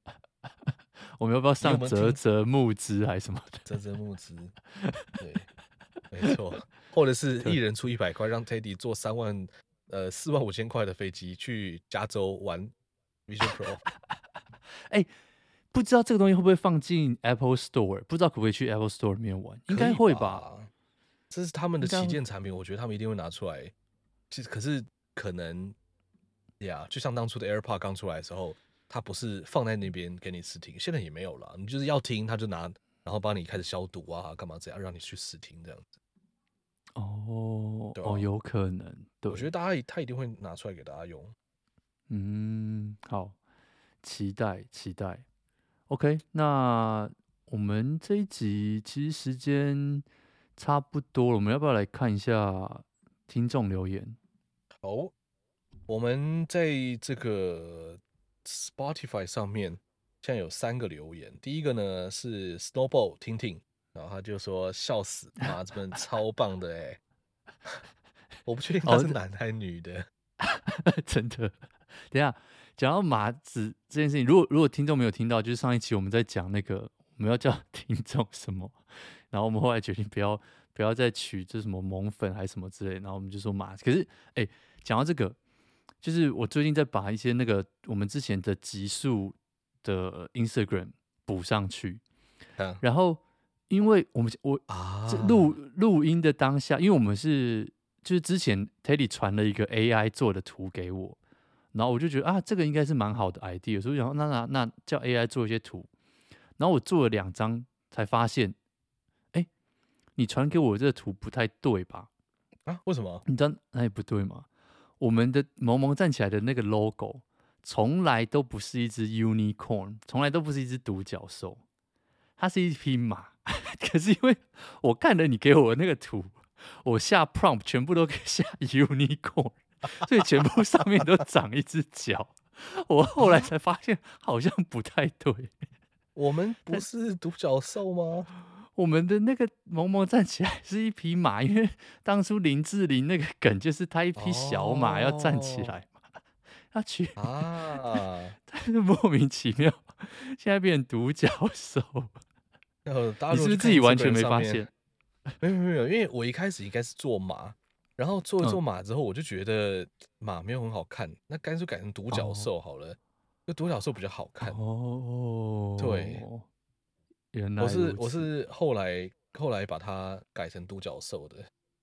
C: 我们要不要上泽泽募资还是什么的？
B: 啧啧募资，对，没错。或者是一人出一百块，让 Teddy 坐三万呃四万五千块的飞机去加州玩 Vision Pro。
C: 哎、欸，不知道这个东西会不会放进 Apple Store？不知道可不可以去 Apple Store 里面玩？应该会吧。
B: 这是他们的旗舰产品，我觉得他们一定会拿出来。其实，可是可能呀，就像当初的 AirPod 刚出来的时候，它不是放在那边给你试听，现在也没有了。你就是要听，他就拿，然后帮你开始消毒啊，干嘛这样，让你去试听这样子。
C: 哦，哦，有可能。对，
B: 我觉得大家他一定会拿出来给大家用。
C: 嗯，好，期待期待。OK，那我们这一集其实时间。差不多了，我们要不要来看一下听众留言？
B: 好，我们在这个 Spotify 上面现在有三个留言。第一个呢是 Snowball 听听，然后他就说笑死，马子们超棒的哎！我不确定他是男还是女的，
C: 哦、真的。等下讲到马子这件事情，如果如果听众没有听到，就是上一期我们在讲那个我们要叫 听众什么？然后我们后来决定不要不要再取这什么萌粉还是什么之类，然后我们就说马。可是哎，讲到这个，就是我最近在把一些那个我们之前的集数的 Instagram 补上去。嗯、然后因为我们我啊录录音的当下，因为我们是就是之前 Teddy 传了一个 AI 做的图给我，然后我就觉得啊这个应该是蛮好的 idea，所以我想那那那叫 AI 做一些图，然后我做了两张才发现。哎你传给我这个图不太对吧？
B: 啊？为什么？
C: 你知道哪里不对吗？我们的萌萌站起来的那个 logo 从来都不是一只 unicorn，从来都不是一只独角兽，它是一匹马。可是因为我看了你给我的那个图，我下 prompt 全部都给下 unicorn，所以全部上面都长一只脚。我后来才发现好像不太对。
B: 我们不是独角兽吗？
C: 我们的那个萌萌站起来 是一匹马，因为当初林志玲那个梗就是他一匹小马要站起来嘛，他、哦、去啊，但是莫名其妙，现在变成独角兽。你是不是自己完全没发现？
B: 没有没有，因为我一开始应该是做马，然后做一做马之后，我就觉得马没有很好看，嗯、那干脆改成独角兽好了，就独角兽比较好看哦。对。
C: 原来
B: 我是我是后来后来把它改成独角兽的，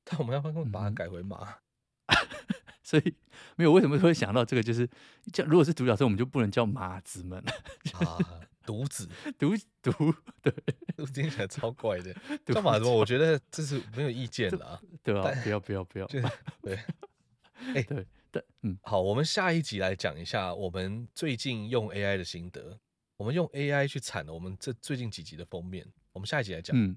B: 但我们要不要把它改回马？
C: 嗯、所以没有为什么会想到这个？就是叫如果是独角兽，我们就不能叫马子们
B: 啊，独子
C: 独独对，
B: 听起来超怪的。叫马子们，我觉得这是没有意见的，
C: 对吧？不要不要不要，
B: 对，哎、欸、
C: 对对，嗯，
B: 好，我们下一集来讲一下我们最近用 AI 的心得。我们用 AI 去产了我们这最近几集的封面，我们下一集来讲。
C: 嗯，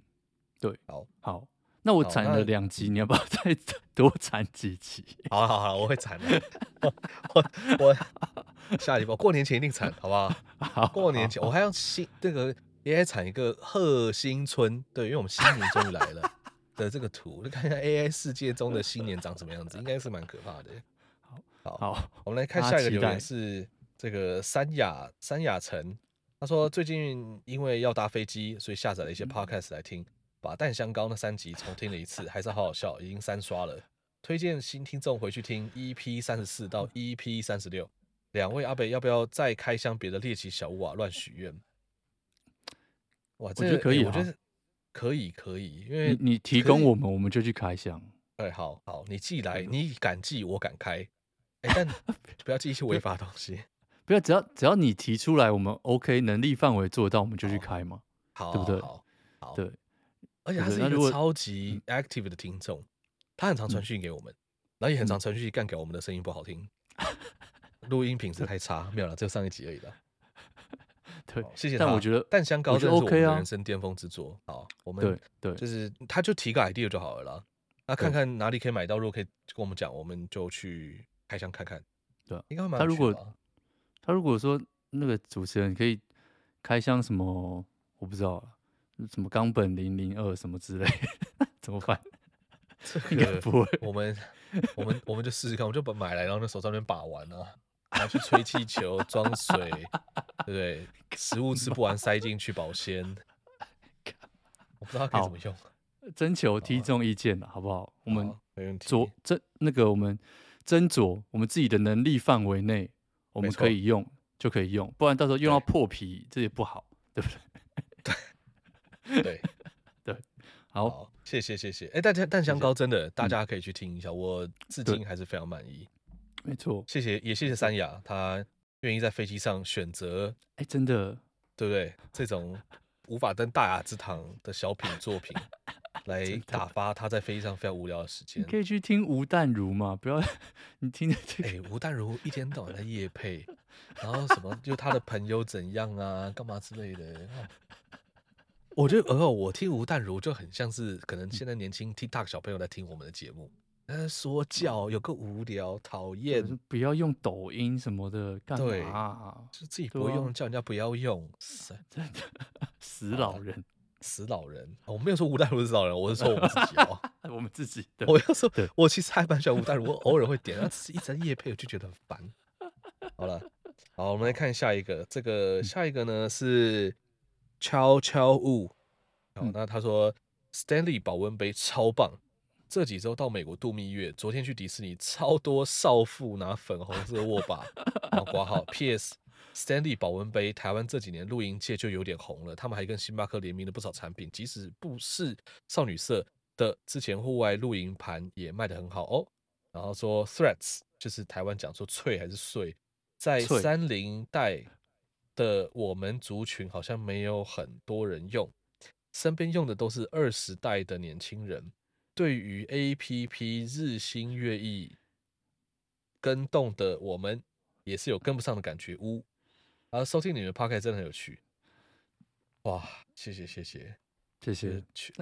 C: 对，好，好，那我产了两集，你要不要再多产几集？
B: 好好好，我会产的。我我下礼拜过年前一定产，好不好？好，过年前我还要新这个 AI 产一个贺新春，对，因为我们新年终于来了 的这个图，就看一下 AI 世界中的新年长什么样子，应该是蛮可怕的。好，好，我们来看下一个留言是这个三亚三亚城。他说：“最近因为要搭飞机，所以下载了一些 podcast 来听，把《蛋香膏》那三集重听了一次，还是好好笑，已经三刷了。推荐新听众回去听 EP 三十四到 EP 三十六。两位阿北要不要再开箱别的猎奇小物啊？乱许愿。哇，这个、
C: 我觉得可以、啊，
B: 我觉得可以，可以，因为
C: 你，你提供我们，我们就去开箱。
B: 哎，好好，你寄来，你敢寄，我敢开。哎，但 不要寄一些违法的东西。”
C: 不要，只要只要你提出来，我们 OK 能力范围做到，我们就去开嘛，
B: 好，
C: 对不对？
B: 好，好，
C: 对。
B: 而且他是一个超级 active 的听众，他很常传讯给我们，然后也很常传讯干给我们的声音不好听，录音品质太差，没有了，只有上一集而已了。
C: 对，
B: 谢谢他。
C: 但我觉得
B: 蛋香膏真的是我们的人生巅峰之作。好，我们
C: 对对，
B: 就是他就提个 idea 就好了啦。那看看哪里可以买到，如果可以跟我们讲，我们就去开箱看看。
C: 对，
B: 应该会蛮。
C: 他如果他如果说那个主持人可以开箱什么，我不知道什么冈本零零二什么之类，怎么办？
B: 这个不会，我们我们我们就试试看，我就把买来，然后那手上面把玩啊，拿去吹气球、装水，对不对？食物吃不完塞进去保鲜，我不知道可以怎么用。
C: 征求听众意见了，好不好？我们
B: 没问题。
C: 酌这那个我们斟酌我们自己的能力范围内。我们可以用就可以用，不然到时候用到破皮，这也不好，对不对？
B: 对 对
C: 对，好，
B: 好，谢谢谢谢。哎，但但香膏真的，大家可以去听一下，嗯、我至今还是非常满意。
C: 没错，
B: 谢谢，也谢谢三亚，他愿意在飞机上选择，
C: 哎，真的，
B: 对不对？这种无法登大雅之堂的小品作品。来打发他在飞机上非常无聊的时
C: 间。可以去听吴淡如嘛，不要你听着这个。
B: 哎，吴淡如一天到晚在夜配，然后什么就他的朋友怎样啊，干嘛之类的。我觉得，我听吴淡如就很像是可能现在年轻 TikTok 小朋友在听我们的节目，呃，说教有个无聊讨厌，
C: 不要用抖音什么的干嘛？
B: 就自己不会用，啊、叫人家不要用，
C: 真的死老人。
B: 死老人，我没有说吴淡如是死老人，我是说我们自己哦，
C: 我们自己。
B: 我要说，我其实还蛮喜欢吴淡如，我偶尔会点，但是一直夜配，我就觉得很烦。好了，好，我们来看下一个，这个下一个呢是悄悄雾。好，那他说 Stanley 保温杯超棒，这几周到美国度蜜月，昨天去迪士尼，超多少妇拿粉红色握把，然后挂号 PS。Stanley 保温杯，台湾这几年露营界就有点红了。他们还跟星巴克联名了不少产品，即使不是少女色的，之前户外露营盘也卖得很好哦。然后说 Threads 就是台湾讲说脆还是碎，在三零代的我们族群好像没有很多人用，身边用的都是二十代的年轻人。对于 APP 日新月异跟动的我们，也是有跟不上的感觉。呜。啊，收听你们的 podcast 真的很有趣，哇，谢谢谢谢谢谢。去，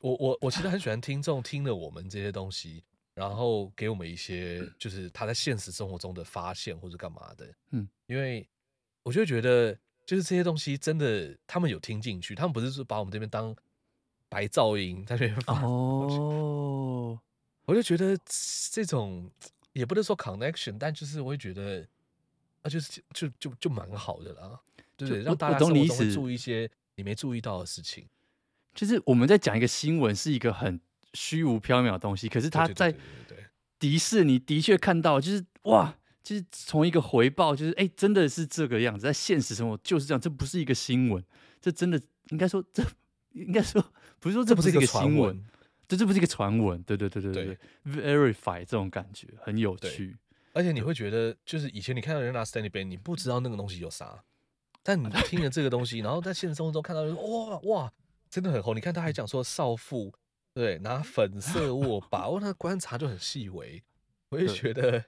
B: 我我我其实很喜欢听众听了我们这些东西，然后给我们一些就是他在现实生活中的发现或者干嘛的，嗯，因为我就觉得就是这些东西真的他们有听进去，他们不是说把我们这边当白噪音在那边发哦，我就觉得这种也不能说 connection，但就是我会觉得。那、啊、就是就就就蛮好的啦，对不对？让大家生活中会注意一些你没注意到的事情。
C: 就是我们在讲一个新闻，是一个很虚无缥缈的东西，可是他在迪士尼的确看到，就是哇，就是从一个回报，就是哎，真的是这个样子，在现实生活就是这样，这不是一个新闻，这真的应该说这应该说不是说这不是一个新闻，这这不是一个传闻，对对对对对，对，verify 这种感觉很有趣。
B: 而且你会觉得，就是以前你看到人拿 Stanley 杯，你不知道那个东西有啥，但你 听了这个东西，然后在现实生活中看到，哇哇，真的很红。你看他还讲说少妇，对，拿粉色握把，我，那观察就很细微。我也觉得，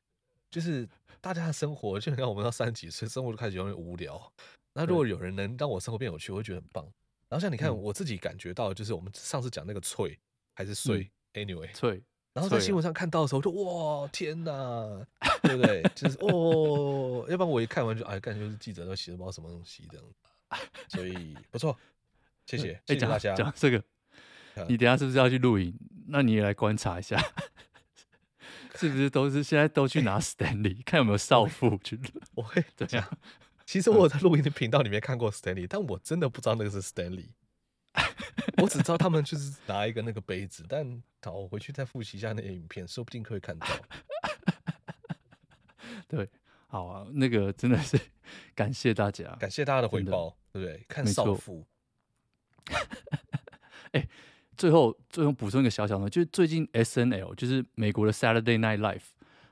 B: 就是大家的生活，就像我们到三十几岁，生活就开始有点无聊。那如果有人能让我生活变有趣，我会觉得很棒。然后像你看，我自己感觉到，就是我们上次讲那个脆还是碎，anyway，
C: 脆。
B: 然后在新闻上看到的时候，就哇天哪，对不对？就是哦，要不然我一看完就哎，感觉就是记者都写的不知道什么东西这样，所以不错，谢谢，谢谢大家。
C: 讲这个，你等下是不是要去露营？那你也来观察一下，是不是都是现在都去拿 Stanley，看有没有少妇去录？
B: 我会怎样。其实我在录音的频道里面看过 Stanley，但我真的不知道那个是 Stanley。我只知道他们就是拿一个那个杯子，但好，我回去再复习一下那些影片，说不定可以看到。
C: 对，好啊，那个真的是感谢大家，
B: 感谢大家的回报，对不对？看少妇。
C: 哎、欸，最后最后补充一个小小的，就是最近 SNL 就是美国的 Saturday Night Live，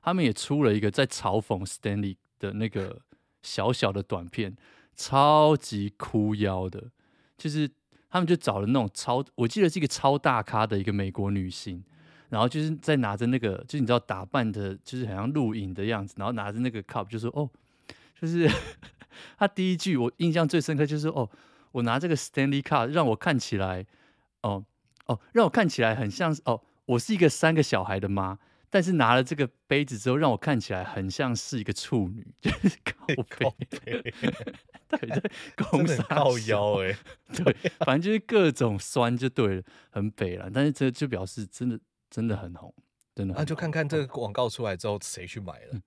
C: 他们也出了一个在嘲讽 Stanley 的那个小小的短片，超级哭腰的，就是。他们就找了那种超，我记得是一个超大咖的一个美国女星，然后就是在拿着那个，就是你知道打扮的，就是好像录影的样子，然后拿着那个 cup，就说哦，就是 他第一句我印象最深刻就是哦，我拿这个 Stanley Cup 让我看起来，哦哦，让我看起来很像哦，我是一个三个小孩的妈。但是拿了这个杯子之后，让我看起来很像是一个处女，就是靠背，对对，公三
B: 靠腰哎，
C: 对，反正就是各种酸就对了，很北了。但是这就表示真的真的很红，真的。那、
B: 啊、就看看这个广告出来之后谁去买了，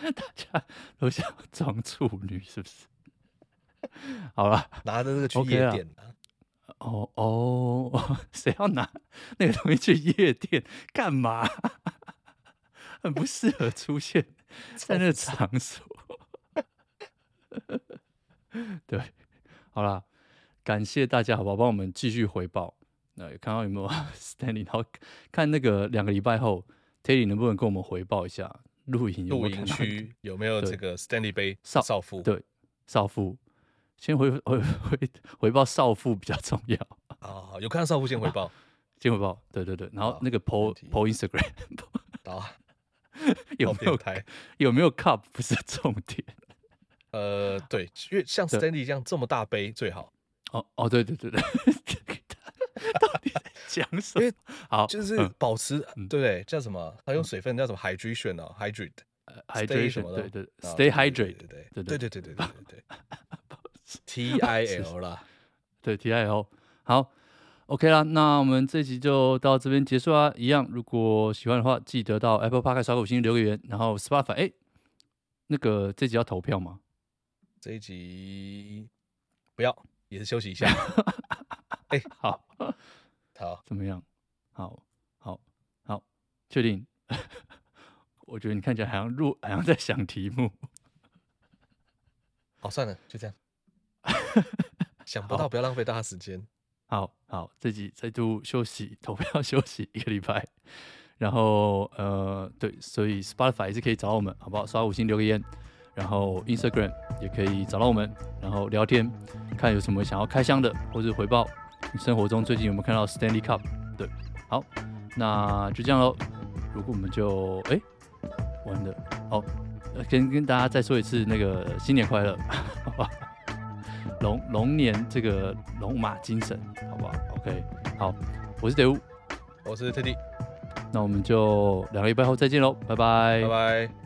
C: 大家都想装处女是不是？好了，
B: 拿着这个去夜店
C: 哦哦，谁要拿那个东西去夜店干嘛？很不适合出现 在那个场所。对，好啦，感谢大家，好不好？帮我们继续回报。那看到有没有 Stanley？然后看那个两个礼拜后，Teddy 能不能跟我们回报一下露营
B: 露营区有没有这个 Stanley 杯少少妇？
C: 对，少妇先回回回 回报少妇比较重要
B: 啊。有看到少妇先回报，
C: 先回报。对对对，然后那个 po po Instagram，
B: 啊，
C: 有没有开？有没有 cup 不是重点。
B: 呃，对，因为像 Stanley 这样这么大杯最好。
C: 哦哦，对对对对，到底在讲什么？因为好，
B: 就是保持，对不对？叫什么？它用水分叫什么？hydration 哦，hydrate，hydration，
C: 对对，stay hydrated，对
B: 对对对对对对对，T I L 啦，
C: 对 T I L，好，OK 啦，那我们这集就到这边结束啊。一样，如果喜欢的话，记得到 Apple Podcast 刷个五星留个言，然后 Spotify，哎，那个这集要投票吗？
B: 这一集不要，也是休息一下。哎、欸，
C: 好，
B: 好，
C: 怎么样？好，好，好，确定？我觉得你看起来好像录，好像在想题目。
B: 好，算了，就这样。想不到，不要浪费大家时间。
C: 好好，这集再度休息，投票休息一个礼拜。然后，呃，对，所以 Spotify 也是可以找我们，好不好？刷五星，留个言。然后 Instagram 也可以找到我们，然后聊天，看有什么想要开箱的，或者回报你生活中最近有没有看到 Stanley Cup？对，好，那就这样喽。如果我们就哎，完了，好，跟跟大家再说一次那个新年快乐，好不好？龙龙年这个龙马精神，好不好？OK，好，我是德乌，
B: 我是 Teddy，
C: 那我们就两个礼拜后再见喽，拜拜，
B: 拜拜。